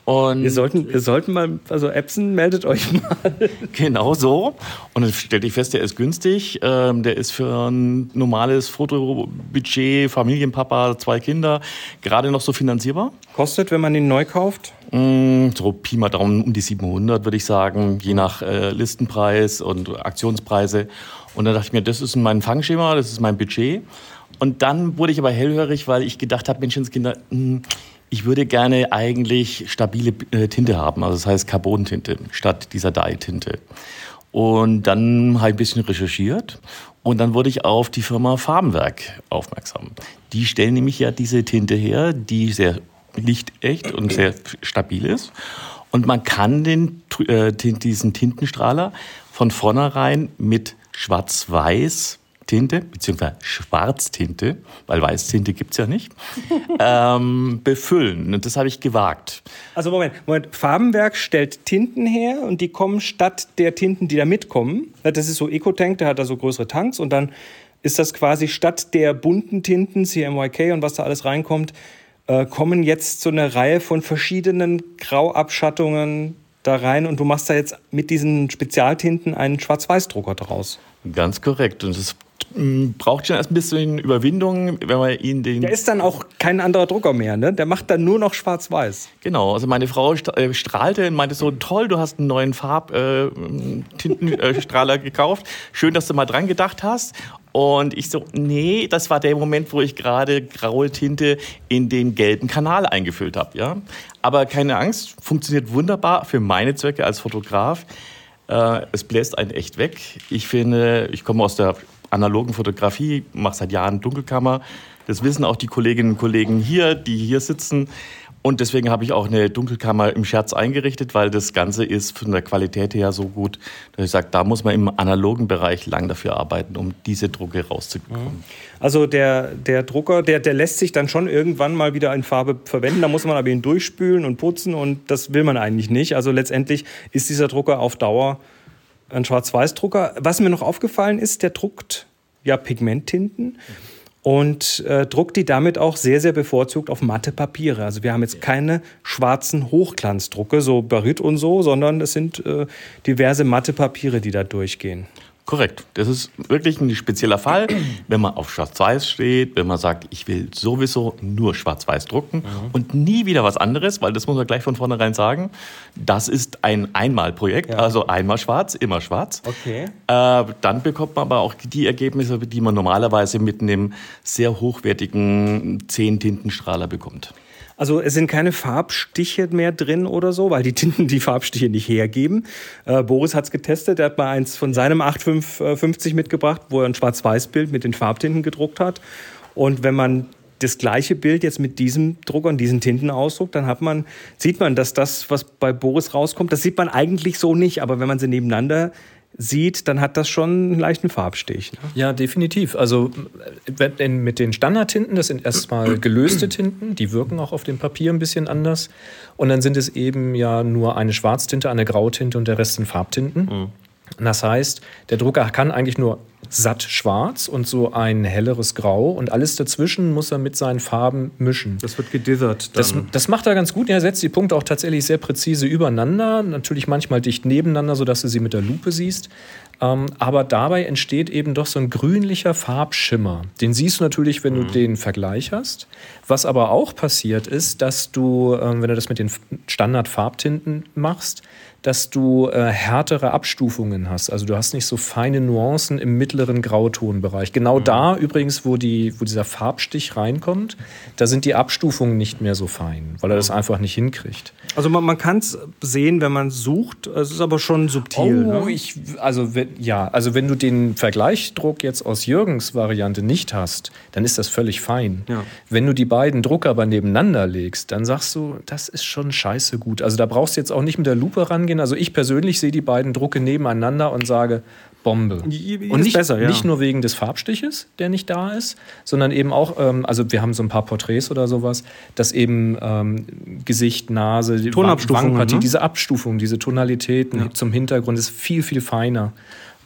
Und Wir sollten, wir sollten mal, also Epson, meldet euch mal. Genau so. Und dann stellte ich fest, der ist günstig. Ähm, der ist für ein normales Fotobudget, Familienpapa, zwei Kinder, gerade noch so finanzierbar. Kostet, wenn man ihn neu kauft? Mm, So Pi mal Daumen um die 700, würde ich sagen, je nach äh, Listenpreis und Aktionspreise. Und dann dachte ich mir, das ist mein Fangschema, das ist mein Budget. Und dann wurde ich aber hellhörig, weil ich gedacht habe, Menschenskinder, mm, ich würde gerne eigentlich stabile äh, Tinte haben, also das heißt Carbontinte statt dieser Dye-Tinte. Und dann habe ich ein bisschen recherchiert und dann wurde ich auf die Firma Farbenwerk aufmerksam. Die stellen nämlich ja diese Tinte her, die sehr lichtecht und sehr stabil ist. Und man kann den, äh, diesen Tintenstrahler von vornherein mit Schwarz-Weiß Tinte, beziehungsweise Schwarztinte, weil Weißtinte gibt's ja nicht, ähm, befüllen. Und das habe ich gewagt. Also Moment, Moment, Farbenwerk stellt Tinten her und die kommen statt der Tinten, die da mitkommen. Das ist so Ecotank, der hat da so größere Tanks und dann ist das quasi statt der bunten Tinten, CMYK und was da alles reinkommt, äh, kommen jetzt so eine Reihe von verschiedenen Grauabschattungen da rein und du machst da jetzt mit diesen Spezialtinten einen Schwarz-Weiß-Drucker draus. Ganz korrekt. Und das braucht schon erst ein bisschen Überwindung, wenn man ihn den. Der ist dann auch kein anderer Drucker mehr, ne? Der macht dann nur noch Schwarz-Weiß. Genau, also meine Frau äh, strahlte und meinte so, toll, du hast einen neuen Farbtintenstrahler äh, Tintenstrahler gekauft. Schön, dass du mal dran gedacht hast. Und ich so, nee, das war der Moment, wo ich gerade graue Tinte in den gelben Kanal eingefüllt habe. Ja? Aber keine Angst, funktioniert wunderbar für meine Zwecke als Fotograf. Äh, es bläst einen echt weg. Ich finde, ich komme aus der analogen Fotografie, mache seit Jahren Dunkelkammer. Das wissen auch die Kolleginnen und Kollegen hier, die hier sitzen. Und deswegen habe ich auch eine Dunkelkammer im Scherz eingerichtet, weil das Ganze ist von der Qualität her so gut, dass ich sage, da muss man im analogen Bereich lang dafür arbeiten, um diese Drucke rauszubekommen. Also der, der Drucker, der, der lässt sich dann schon irgendwann mal wieder in Farbe verwenden. Da muss man aber ihn durchspülen und putzen und das will man eigentlich nicht. Also letztendlich ist dieser Drucker auf Dauer ein Schwarz-Weiß-Drucker. Was mir noch aufgefallen ist, der druckt ja Pigmenttinten und äh, druckt die damit auch sehr, sehr bevorzugt auf matte Papiere. Also wir haben jetzt keine schwarzen Hochglanzdrucke, so Baryt und so, sondern es sind äh, diverse matte Papiere, die da durchgehen. Korrekt. Das ist wirklich ein spezieller Fall, wenn man auf Schwarz-Weiß steht, wenn man sagt, ich will sowieso nur Schwarz-Weiß drucken und nie wieder was anderes, weil das muss man gleich von vornherein sagen. Das ist ein Einmalprojekt, also einmal schwarz, immer schwarz. Okay. Äh, dann bekommt man aber auch die Ergebnisse, die man normalerweise mit einem sehr hochwertigen 10-Tintenstrahler bekommt. Also es sind keine Farbstiche mehr drin oder so, weil die Tinten die Farbstiche nicht hergeben. Äh, Boris hat es getestet, er hat mal eins von seinem 8550 mitgebracht, wo er ein Schwarz-Weiß-Bild mit den Farbtinten gedruckt hat. Und wenn man das gleiche Bild jetzt mit diesem Drucker und diesen Tinten ausdruckt, dann hat man, sieht man, dass das, was bei Boris rauskommt, das sieht man eigentlich so nicht. Aber wenn man sie nebeneinander sieht, dann hat das schon einen leichten Farbstich. Ne? Ja, definitiv. Also mit den Standardtinten, das sind erstmal gelöste Tinten, die wirken auch auf dem Papier ein bisschen anders. Und dann sind es eben ja nur eine Schwarztinte, eine Grautinte und der Rest sind Farbtinten. Und Das heißt, der Drucker kann eigentlich nur satt schwarz und so ein helleres Grau und alles dazwischen muss er mit seinen Farben mischen. Das wird gedithert. Das, das macht er ganz gut. Er setzt die Punkte auch tatsächlich sehr präzise übereinander. Natürlich manchmal dicht nebeneinander, sodass du sie mit der Lupe siehst. Ähm, aber dabei entsteht eben doch so ein grünlicher Farbschimmer. Den siehst du natürlich, wenn du den Vergleich hast. Was aber auch passiert ist, dass du, ähm, wenn du das mit den Standard-Farbtinten machst, dass du äh, härtere Abstufungen hast. Also du hast nicht so feine Nuancen im mittleren Grautonbereich. Genau da übrigens, wo, die, wo dieser Farbstich reinkommt, da sind die Abstufungen nicht mehr so fein, weil er das einfach nicht hinkriegt. Also man, man kann es sehen, wenn man sucht. Es ist aber schon subtil. Oh, ne? ich, also we- Wenn, ja, also wenn du den Vergleichdruck jetzt aus Jürgens Variante nicht hast, dann ist das völlig fein. Ja. Wenn du die beiden Drucker aber nebeneinander legst, dann sagst du, das ist schon scheiße gut. Also da brauchst du jetzt auch nicht mit der Lupe rangehen. Also ich persönlich sehe die beiden Drucke nebeneinander und sage, Bombe. Und nicht, besser, ja. nicht nur wegen des Farbstiches, der nicht da ist, sondern eben auch, ähm, also wir haben so ein paar Porträts oder sowas, dass eben ähm, Gesicht, Nase, Wangenpartie, ne? diese Abstufung, diese Tonalitäten zum Hintergrund ist viel, viel feiner.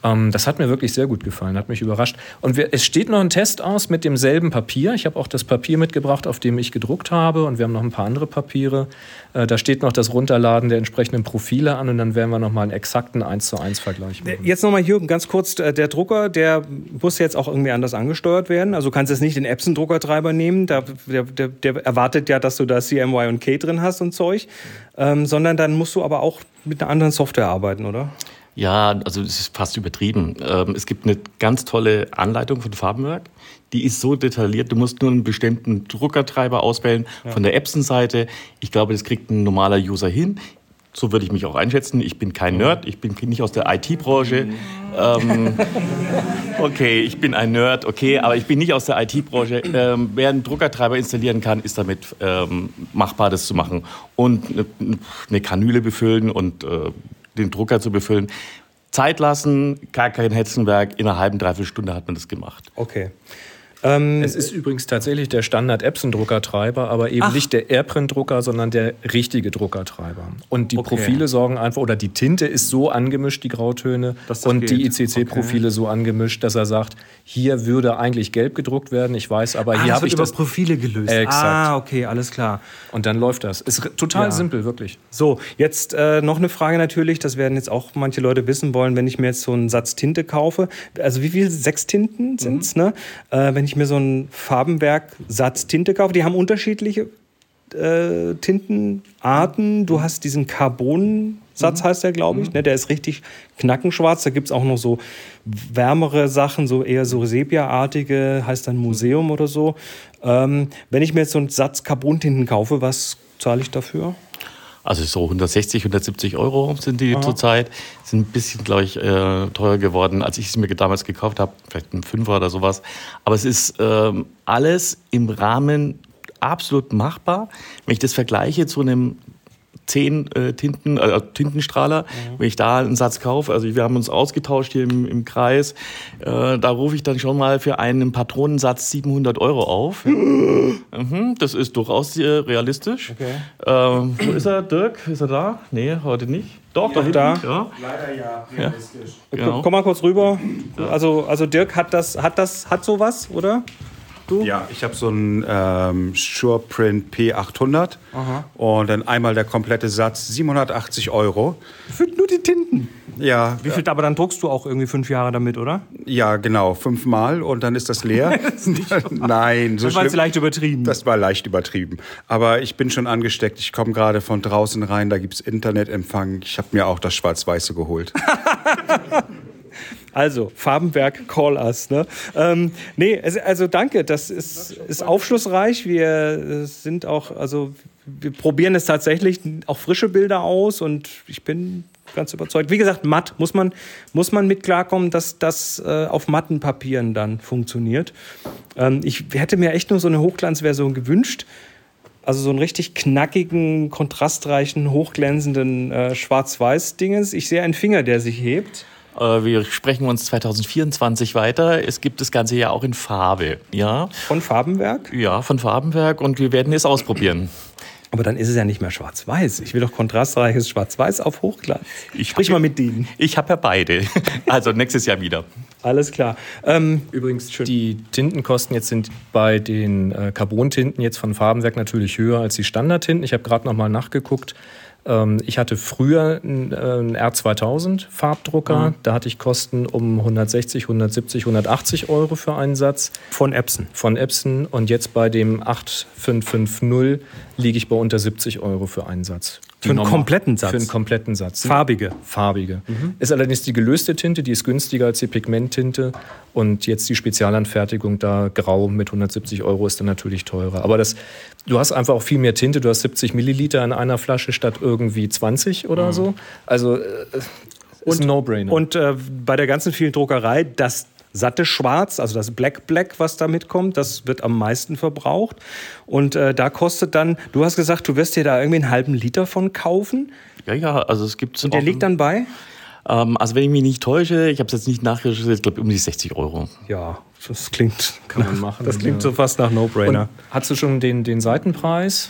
Ähm, das hat mir wirklich sehr gut gefallen, hat mich überrascht. Und wir, es steht noch ein Test aus mit demselben Papier. Ich habe auch das Papier mitgebracht, auf dem ich gedruckt habe. Und wir haben noch ein paar andere Papiere. Äh, da steht noch das Runterladen der entsprechenden Profile an. Und dann werden wir noch mal einen exakten 1 zu 1 Vergleich machen. Jetzt nochmal, Jürgen, ganz kurz. äh, Der Drucker, der muss jetzt auch irgendwie anders angesteuert werden. Also du kannst jetzt nicht den Epson-Druckertreiber nehmen. Da, der, der, der erwartet ja, dass du da CMY und K drin hast und Zeug. Ähm, sondern dann musst du aber auch mit einer anderen Software arbeiten, oder? Ja, also es ist fast übertrieben. Ähm, es gibt eine ganz tolle Anleitung von Farbenwerk. Die ist so detailliert, du musst nur einen bestimmten Druckertreiber auswählen von der Epson-Seite. Ich glaube, das kriegt ein normaler User hin. So würde ich mich auch einschätzen. Ich bin kein Nerd, ich bin nicht aus der IT-Branche. Ähm, okay, ich bin ein Nerd, okay, aber ich bin nicht aus der IT-Branche. Ähm, wer einen Druckertreiber installieren kann, ist damit ähm, machbar, das zu machen. Und eine, eine Kanüle befüllen und äh, den Drucker zu befüllen. Zeit lassen, gar kein Hexenwerk. In einer halben, dreiviertel Stunde hat man das gemacht. Okay. Es ist übrigens tatsächlich der Standard Epson-Druckertreiber, aber eben Ach. nicht der AirPrint-Drucker, sondern der richtige Druckertreiber. Und die Okay. Profile sorgen einfach, oder die Tinte ist so angemischt, die Grautöne, das und die geht. ICC-Profile so angemischt, dass er sagt, hier würde eigentlich gelb gedruckt werden, ich weiß, aber Ah, hier habe ich über das. Profile gelöst. Exakt. Ah, okay, alles klar. Und dann läuft das. Ist total Ja. simpel, wirklich. So, jetzt äh, noch eine Frage natürlich, das werden jetzt auch manche Leute wissen wollen, wenn ich mir jetzt so einen Satz Tinte kaufe. Also wie viel? Sechs Tinten sind es, ne? Äh, wenn ich mir so einen Farbenwerk-Satz Tinte kaufe, die haben unterschiedliche äh, Tintenarten. Du hast diesen Carbon-Satz, heißt der, glaube ich. Ne? Der ist richtig knackenschwarz. Da gibt es auch noch so wärmere Sachen, so eher so Sepia-artige, heißt dann Museum oder so. Ähm, wenn ich mir jetzt so einen Satz Carbon-Tinten kaufe, was zahle ich dafür? Also so 160, 170 Euro sind die zurzeit. Sind ein bisschen, glaube ich, äh, teuer geworden, als ich es mir damals gekauft habe. Vielleicht ein Fünfer oder sowas. Aber es ist ähm, alles im Rahmen absolut machbar. Wenn ich das vergleiche zu einem 10 äh, Tinten, äh, Tintenstrahler, wenn ich da einen Satz kaufe, also wir haben uns ausgetauscht hier im, im Kreis, äh, da rufe ich dann schon mal für einen Patronensatz 700 Euro auf. Mhm, das ist durchaus äh, realistisch. Ähm, wo ist er, Dirk? Ist er da? Nee, heute nicht. Doch, da hinten. da. Ja. Leider ja, realistisch. Genau. Komm mal kurz rüber. Also, also Dirk hat das, hat das, hat sowas, oder? Ja, ich habe so einen ähm, Sureprint P800 und dann einmal der komplette Satz, 780 Euro. Für nur die Tinten. Ja, Wie viel, aber dann druckst du auch irgendwie fünf Jahre damit, oder? ja, genau, fünfmal und dann ist das leer. Nein, so Das war jetzt leicht übertrieben. Das war leicht übertrieben. Aber ich bin schon angesteckt. Ich komme gerade von draußen rein, da gibt's Internetempfang. Ich habe mir auch das Schwarz-Weiße geholt. Also, Farbenwerk, call us. Ne? Ähm, nee, also danke, das ist, ist aufschlussreich. Wir äh, sind auch, also wir probieren es tatsächlich auch frische Bilder aus und ich bin ganz überzeugt. Wie gesagt, matt muss man, muss man mit klarkommen, dass das äh, auf matten Papieren dann funktioniert. Ähm, ich hätte mir echt nur so eine Hochglanzversion gewünscht. Also so einen richtig knackigen, kontrastreichen, hochglänzenden äh, Schwarz-Weiß-Dingens. Ich sehe einen Finger, der sich hebt. Äh, wir sprechen uns 2024 weiter. Es gibt das Ganze ja auch in Farbe. Ja, Von Farbenwerk? ja von Farbenwerk und wir werden es ausprobieren. Aber dann ist es ja nicht mehr schwarz-weiß. Ich will doch kontrastreiches Schwarz-Weiß auf Hochglanz. Ich Sprich hab- mal mit denen. Ich habe ja beide. Also nächstes Jahr wieder. Alles klar. Ähm, Übrigens, die Tintenkosten jetzt sind bei den äh, Carbon-Tinten jetzt von Farbenwerk natürlich höher als die Standardtinten. Ich habe gerade noch mal nachgeguckt. Ähm, ich hatte früher einen, äh, einen R2000 Farbdrucker. Da hatte ich Kosten um 160, 170, 180 Euro für einen Satz von Epson. von Epson. Und jetzt bei dem 8550 liege ich bei unter 70 Euro für einen Satz. Für einen kompletten Satz? Für einen kompletten Satz. Farbige. Farbige. Ist allerdings die gelöste Tinte, die ist günstiger als die Pigmenttinte. Und jetzt die Spezialanfertigung da grau mit 170 Euro ist dann natürlich teurer. Aber das, du hast einfach auch viel mehr Tinte. Du hast 70 Milliliter in einer Flasche statt irgendwie 20 oder so. Also äh, ist ein No-Brainer. Und äh, bei der ganzen vielen Druckerei, das satte Schwarz, also das Black Black, was da mitkommt, das wird am meisten verbraucht. Und äh, da kostet dann, du hast gesagt, du wirst dir da irgendwie einen halben Liter von kaufen. Ja, ja, also es gibt Und der liegt dann bei? Ähm, also wenn ich mich nicht täusche, ich habe es jetzt nicht nachrecherchiert, ich glaube um die 60 Euro. Ja, das klingt, Kann man machen, Das klingt ja. so fast nach No-Brainer. Hast du schon den, den Seitenpreis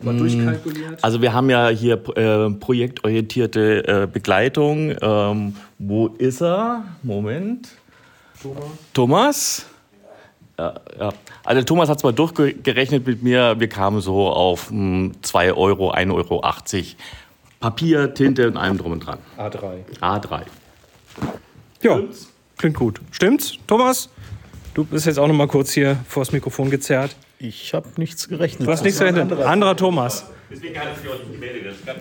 mal durchkalkuliert? Also wir haben ja hier äh, projektorientierte äh, Begleitung. Ähm, wo ist er? Moment. Thomas. Thomas? Ja, ja. Also Thomas hat es mal durchgerechnet mit mir. Wir kamen so auf 2 Euro, 1,80 Euro. Papier, Tinte und allem drum und dran. A3. A3. Ja, klingt gut. Stimmt's, Thomas? Du bist jetzt auch noch mal kurz hier vors Mikrofon gezerrt. Ich habe nichts gerechnet. Du hast nichts gerechnet. Anderer Thomas.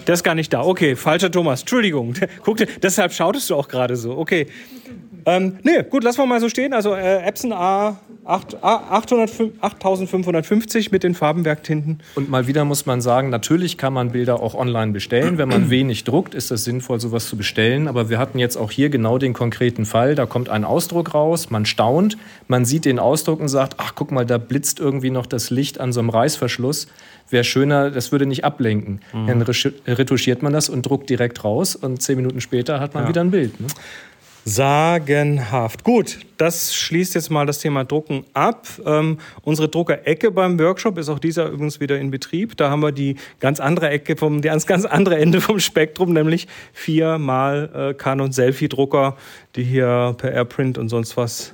Der ist gar nicht da. Okay, falscher Thomas. Entschuldigung. Guck dir, deshalb schautest du auch gerade so. Okay. Ähm, nee, gut, lassen wir mal so stehen. Also äh, Epson A 8, A 805 8550 mit den Farbenwerktinten. Und mal wieder muss man sagen, natürlich kann man Bilder auch online bestellen. Wenn man wenig druckt, ist es sinnvoll, sowas zu bestellen. Aber wir hatten jetzt auch hier genau den konkreten Fall. Da kommt ein Ausdruck raus, man staunt, man sieht den Ausdruck und sagt, ach guck mal, da blitzt irgendwie noch das Licht an so einem Reißverschluss. Wäre schöner, das würde nicht ablenken. Dann resch- retuschiert man das und druckt direkt raus und zehn Minuten später hat man Ja. wieder ein Bild. Ne? Sagenhaft. Gut, das schließt jetzt mal das Thema Drucken ab. Ähm, unsere Druckerecke beim Workshop ist auch dieser übrigens wieder in Betrieb. Da haben wir die ganz andere Ecke vom, die ganz, ganz andere Ende vom Spektrum, nämlich viermal äh, Canon Selfie-Drucker, die hier per AirPrint und sonst was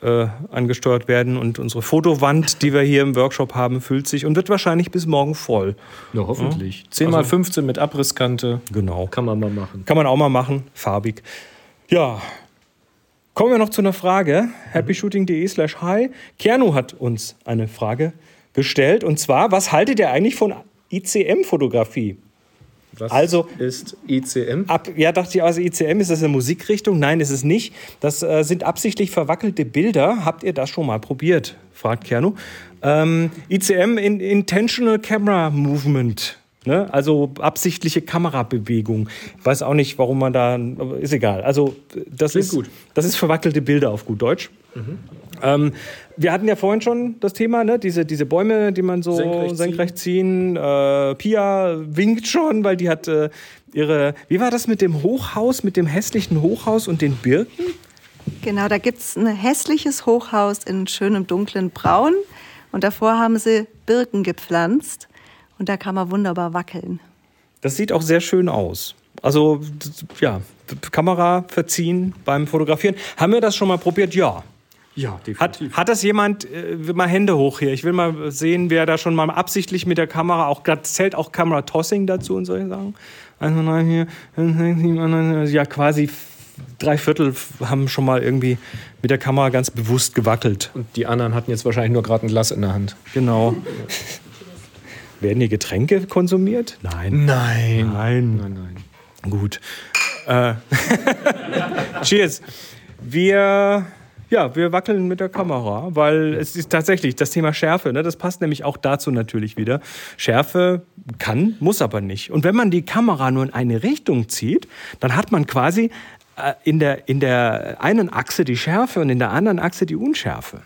äh, angesteuert werden. Und unsere Fotowand, die wir hier im Workshop haben, füllt sich und wird wahrscheinlich bis morgen voll. Ja, hoffentlich. 10 mal Also- 15 mit Abrisskante. Genau. Kann man mal machen. Kann man auch mal machen, farbig. Ja, kommen wir noch zu einer Frage. happyshooting.de slash hi. Kernu hat uns eine Frage gestellt. Und zwar, was haltet ihr eigentlich von ICM-Fotografie? Was Also- ist ICM? Ab, ja, dachte ich, also ICM, ist das eine Musikrichtung? Nein, ist es nicht. Das äh, sind absichtlich verwackelte Bilder. Habt ihr das schon mal probiert? fragt Kernu. Ähm, ICM, in, Intentional Camera Movement. Ne? Also absichtliche Kamerabewegung. Ich weiß auch nicht, warum man da. Ist egal. Also, das Klingt ist, gut. das ist verwackelte Bilder auf gut Deutsch. Ähm, wir hatten ja vorhin schon das Thema, ne? diese, diese Bäume, die man so Senkrecht senkrecht, ziehen. Äh, Pia winkt schon, weil die hat äh, ihre. Wie war das mit dem Hochhaus, mit dem hässlichen Hochhaus und den Birken? Genau, da gibt es ein hässliches Hochhaus in schönem dunklen Braun und davor haben sie Birken gepflanzt und da kann man wunderbar wackeln. Das sieht auch sehr schön aus. Also, ja, Kamera verziehen beim Fotografieren. Haben wir das schon mal probiert? Ja. Ja, Hat, hat das jemand, äh, mal Hände hoch hier, ich will mal sehen, wer da schon mal absichtlich mit der Kamera, auch da zählt auch Kamera-Tossing dazu und solche Sachen. Also nein, hier, ja quasi drei Viertel haben schon mal irgendwie mit der Kamera ganz bewusst gewackelt. Und die anderen hatten jetzt wahrscheinlich nur gerade ein Glas in der Hand. Genau. Werden hier Getränke konsumiert? Nein. Nein. Nein. Nein, nein. Gut. Äh, Cheers. Wir, ja, wir wackeln mit der Kamera, weil es ist tatsächlich das Thema Schärfe, ne, das passt nämlich auch dazu natürlich wieder. Schärfe kann, muss aber nicht. Und wenn man die Kamera nur in eine Richtung zieht, dann hat man quasi äh, in, der, in der einen Achse die Schärfe und in der anderen Achse die Unschärfe.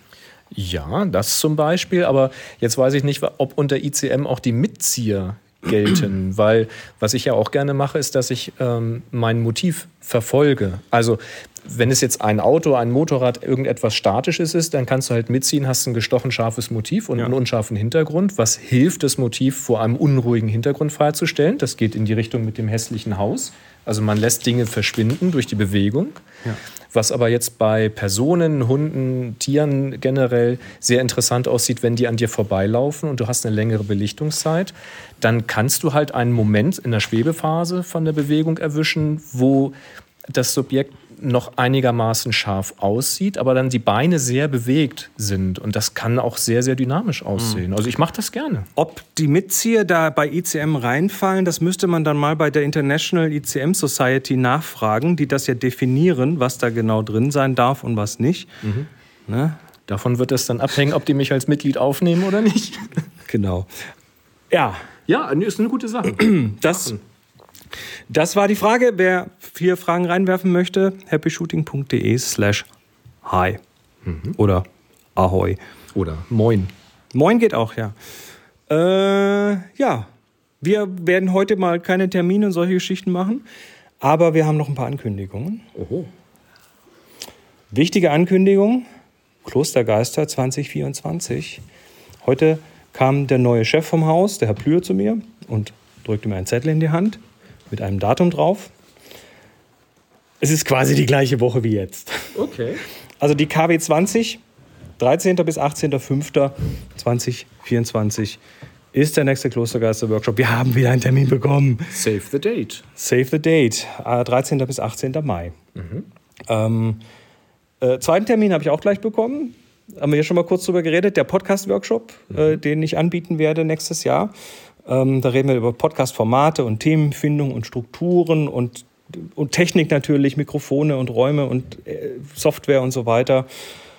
Ja, das zum Beispiel. Aber jetzt weiß ich nicht, ob unter ICM auch die Mitzieher gelten, weil was ich ja auch gerne mache, ist, dass ich ähm, mein Motiv verfolge. Also wenn es jetzt ein Auto, ein Motorrad, irgendetwas Statisches ist, dann kannst du halt mitziehen, hast ein gestochen scharfes Motiv und einen unscharfen Hintergrund. Was hilft, das Motiv vor einem unruhigen Hintergrund freizustellen? Das geht in die Richtung mit dem hässlichen Haus. Also man lässt Dinge verschwinden durch die Bewegung. Was aber jetzt bei Personen, Hunden, Tieren generell sehr interessant aussieht, wenn die an dir vorbeilaufen und du hast eine längere Belichtungszeit, dann kannst du halt einen Moment in der Schwebephase von der Bewegung erwischen, wo das Subjekt noch einigermaßen scharf aussieht, aber dann die Beine sehr bewegt sind. Und das kann auch sehr, sehr dynamisch aussehen. Also ich mache das gerne. Ob die Mitzieher da bei ICM reinfallen, das müsste man dann mal bei der International ICM Society nachfragen, die das ja definieren, was da genau drin sein darf und was nicht. Ne? Davon wird es dann abhängen, ob die mich als Mitglied aufnehmen oder nicht. Genau. Ja, Ja, ist eine gute Sache. das Das war die Frage. Wer vier Fragen reinwerfen möchte, happyshooting.de slash hi. Oder ahoi. Oder moin. Moin geht auch, ja. Äh, ja, wir werden heute mal keine Termine und solche Geschichten machen, aber wir haben noch ein paar Ankündigungen. Oho. Wichtige Ankündigung, Klostergeister 2024. Heute kam der neue Chef vom Haus, der Herr Plühr, zu mir und drückte mir einen Zettel in die Hand mit einem Datum drauf. Es ist quasi die gleiche Woche wie jetzt. Okay. Also die KW 20, 13. bis 18.05.2024 ist der nächste Klostergeister-Workshop. Wir haben wieder einen Termin bekommen. Save the date. Save the date, äh, 13. bis 18. Mai. Ähm, äh, zweiten Termin habe ich auch gleich bekommen. Haben wir hier schon mal kurz drüber geredet. Der Podcast-Workshop, äh, den ich anbieten werde nächstes Jahr. Ähm, da reden wir über Podcast-Formate und Themenfindung und Strukturen und, und Technik natürlich, Mikrofone und Räume und äh, Software und so weiter.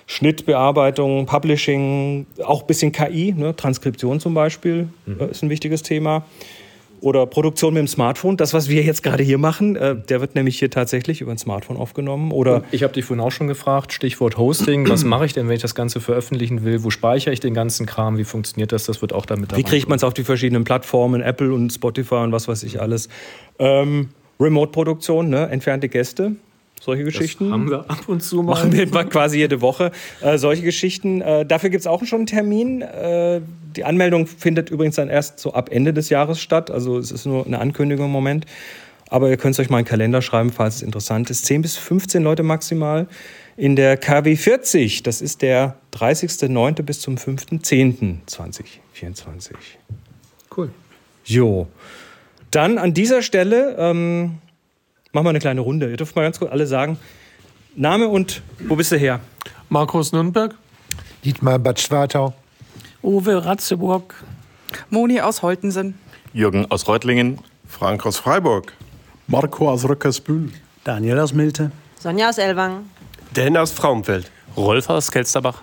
Schnittbearbeitung, Publishing, auch ein bisschen KI, ne? Transkription zum Beispiel äh, ist ein wichtiges Thema. Oder Produktion mit dem Smartphone, das, was wir jetzt gerade hier machen, äh, der wird nämlich hier tatsächlich über ein Smartphone aufgenommen. Oder Ich habe dich vorhin auch schon gefragt, Stichwort Hosting. Was mache ich denn, wenn ich das Ganze veröffentlichen will? Wo speichere ich den ganzen Kram? Wie funktioniert das? Das wird auch damit Wie kriegt man es auf die verschiedenen Plattformen, Apple und Spotify und was weiß ich alles? Ähm, Remote-Produktion, ne? entfernte Gäste, solche Geschichten. haben wir ab und zu mal. Machen wir quasi jede Woche. Äh, solche Geschichten. Äh, dafür gibt es auch schon einen Termin. Äh, die Anmeldung findet übrigens dann erst so ab Ende des Jahres statt. Also es ist nur eine Ankündigung im Moment. Aber ihr könnt es euch mal in den Kalender schreiben, falls es interessant ist. 10 bis 15 Leute maximal in der KW 40. Das ist der 30.09. bis zum 5.10.2024. Cool. Jo. Dann an dieser Stelle ähm, machen wir eine kleine Runde. Ihr dürft mal ganz kurz alle sagen, Name und wo bist du her? Markus Nürnberg. Dietmar Bad Schwartau. Uwe Ratzeburg. Moni aus Holtensen. Jürgen aus Reutlingen. Frank aus Freiburg. Marco aus Rückersbühl. Daniel aus Milte. Sonja aus Elwang. Dan aus Frauenfeld. Rolf aus Kelsterbach.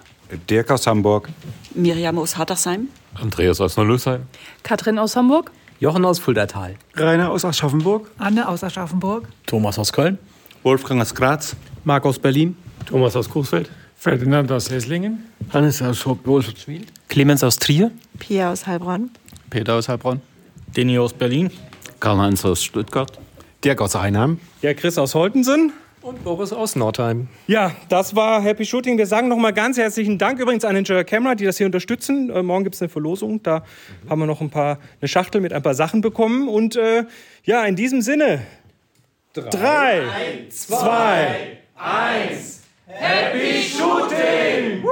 Dirk aus Hamburg. Miriam aus Hartersheim. Andreas aus Neulösheim. Katrin aus Hamburg. Jochen aus Fuldatal. Rainer aus Aschaffenburg. Anne aus Aschaffenburg. Thomas aus Köln. Wolfgang aus Graz. Marc aus Berlin. Thomas aus Coesfeld. Ferdinand aus Esslingen. Hannes aus Wolfswil. Clemens aus Trier. Pia aus Heilbronn. Peter aus Heilbronn. Denny aus Berlin. Karl-Heinz aus Stuttgart. Dirk aus Einheim. Ja, Chris aus Holtensen. Und Boris aus Nordheim. Ja, das war Happy Shooting. Wir sagen nochmal ganz herzlichen Dank übrigens an Enjoy Camera, die das hier unterstützen. Äh, morgen gibt es eine Verlosung. Da haben wir noch ein paar, eine Schachtel mit ein paar Sachen bekommen. Und äh, ja, in diesem Sinne. Drei, zwei, eins. Happy Shooting!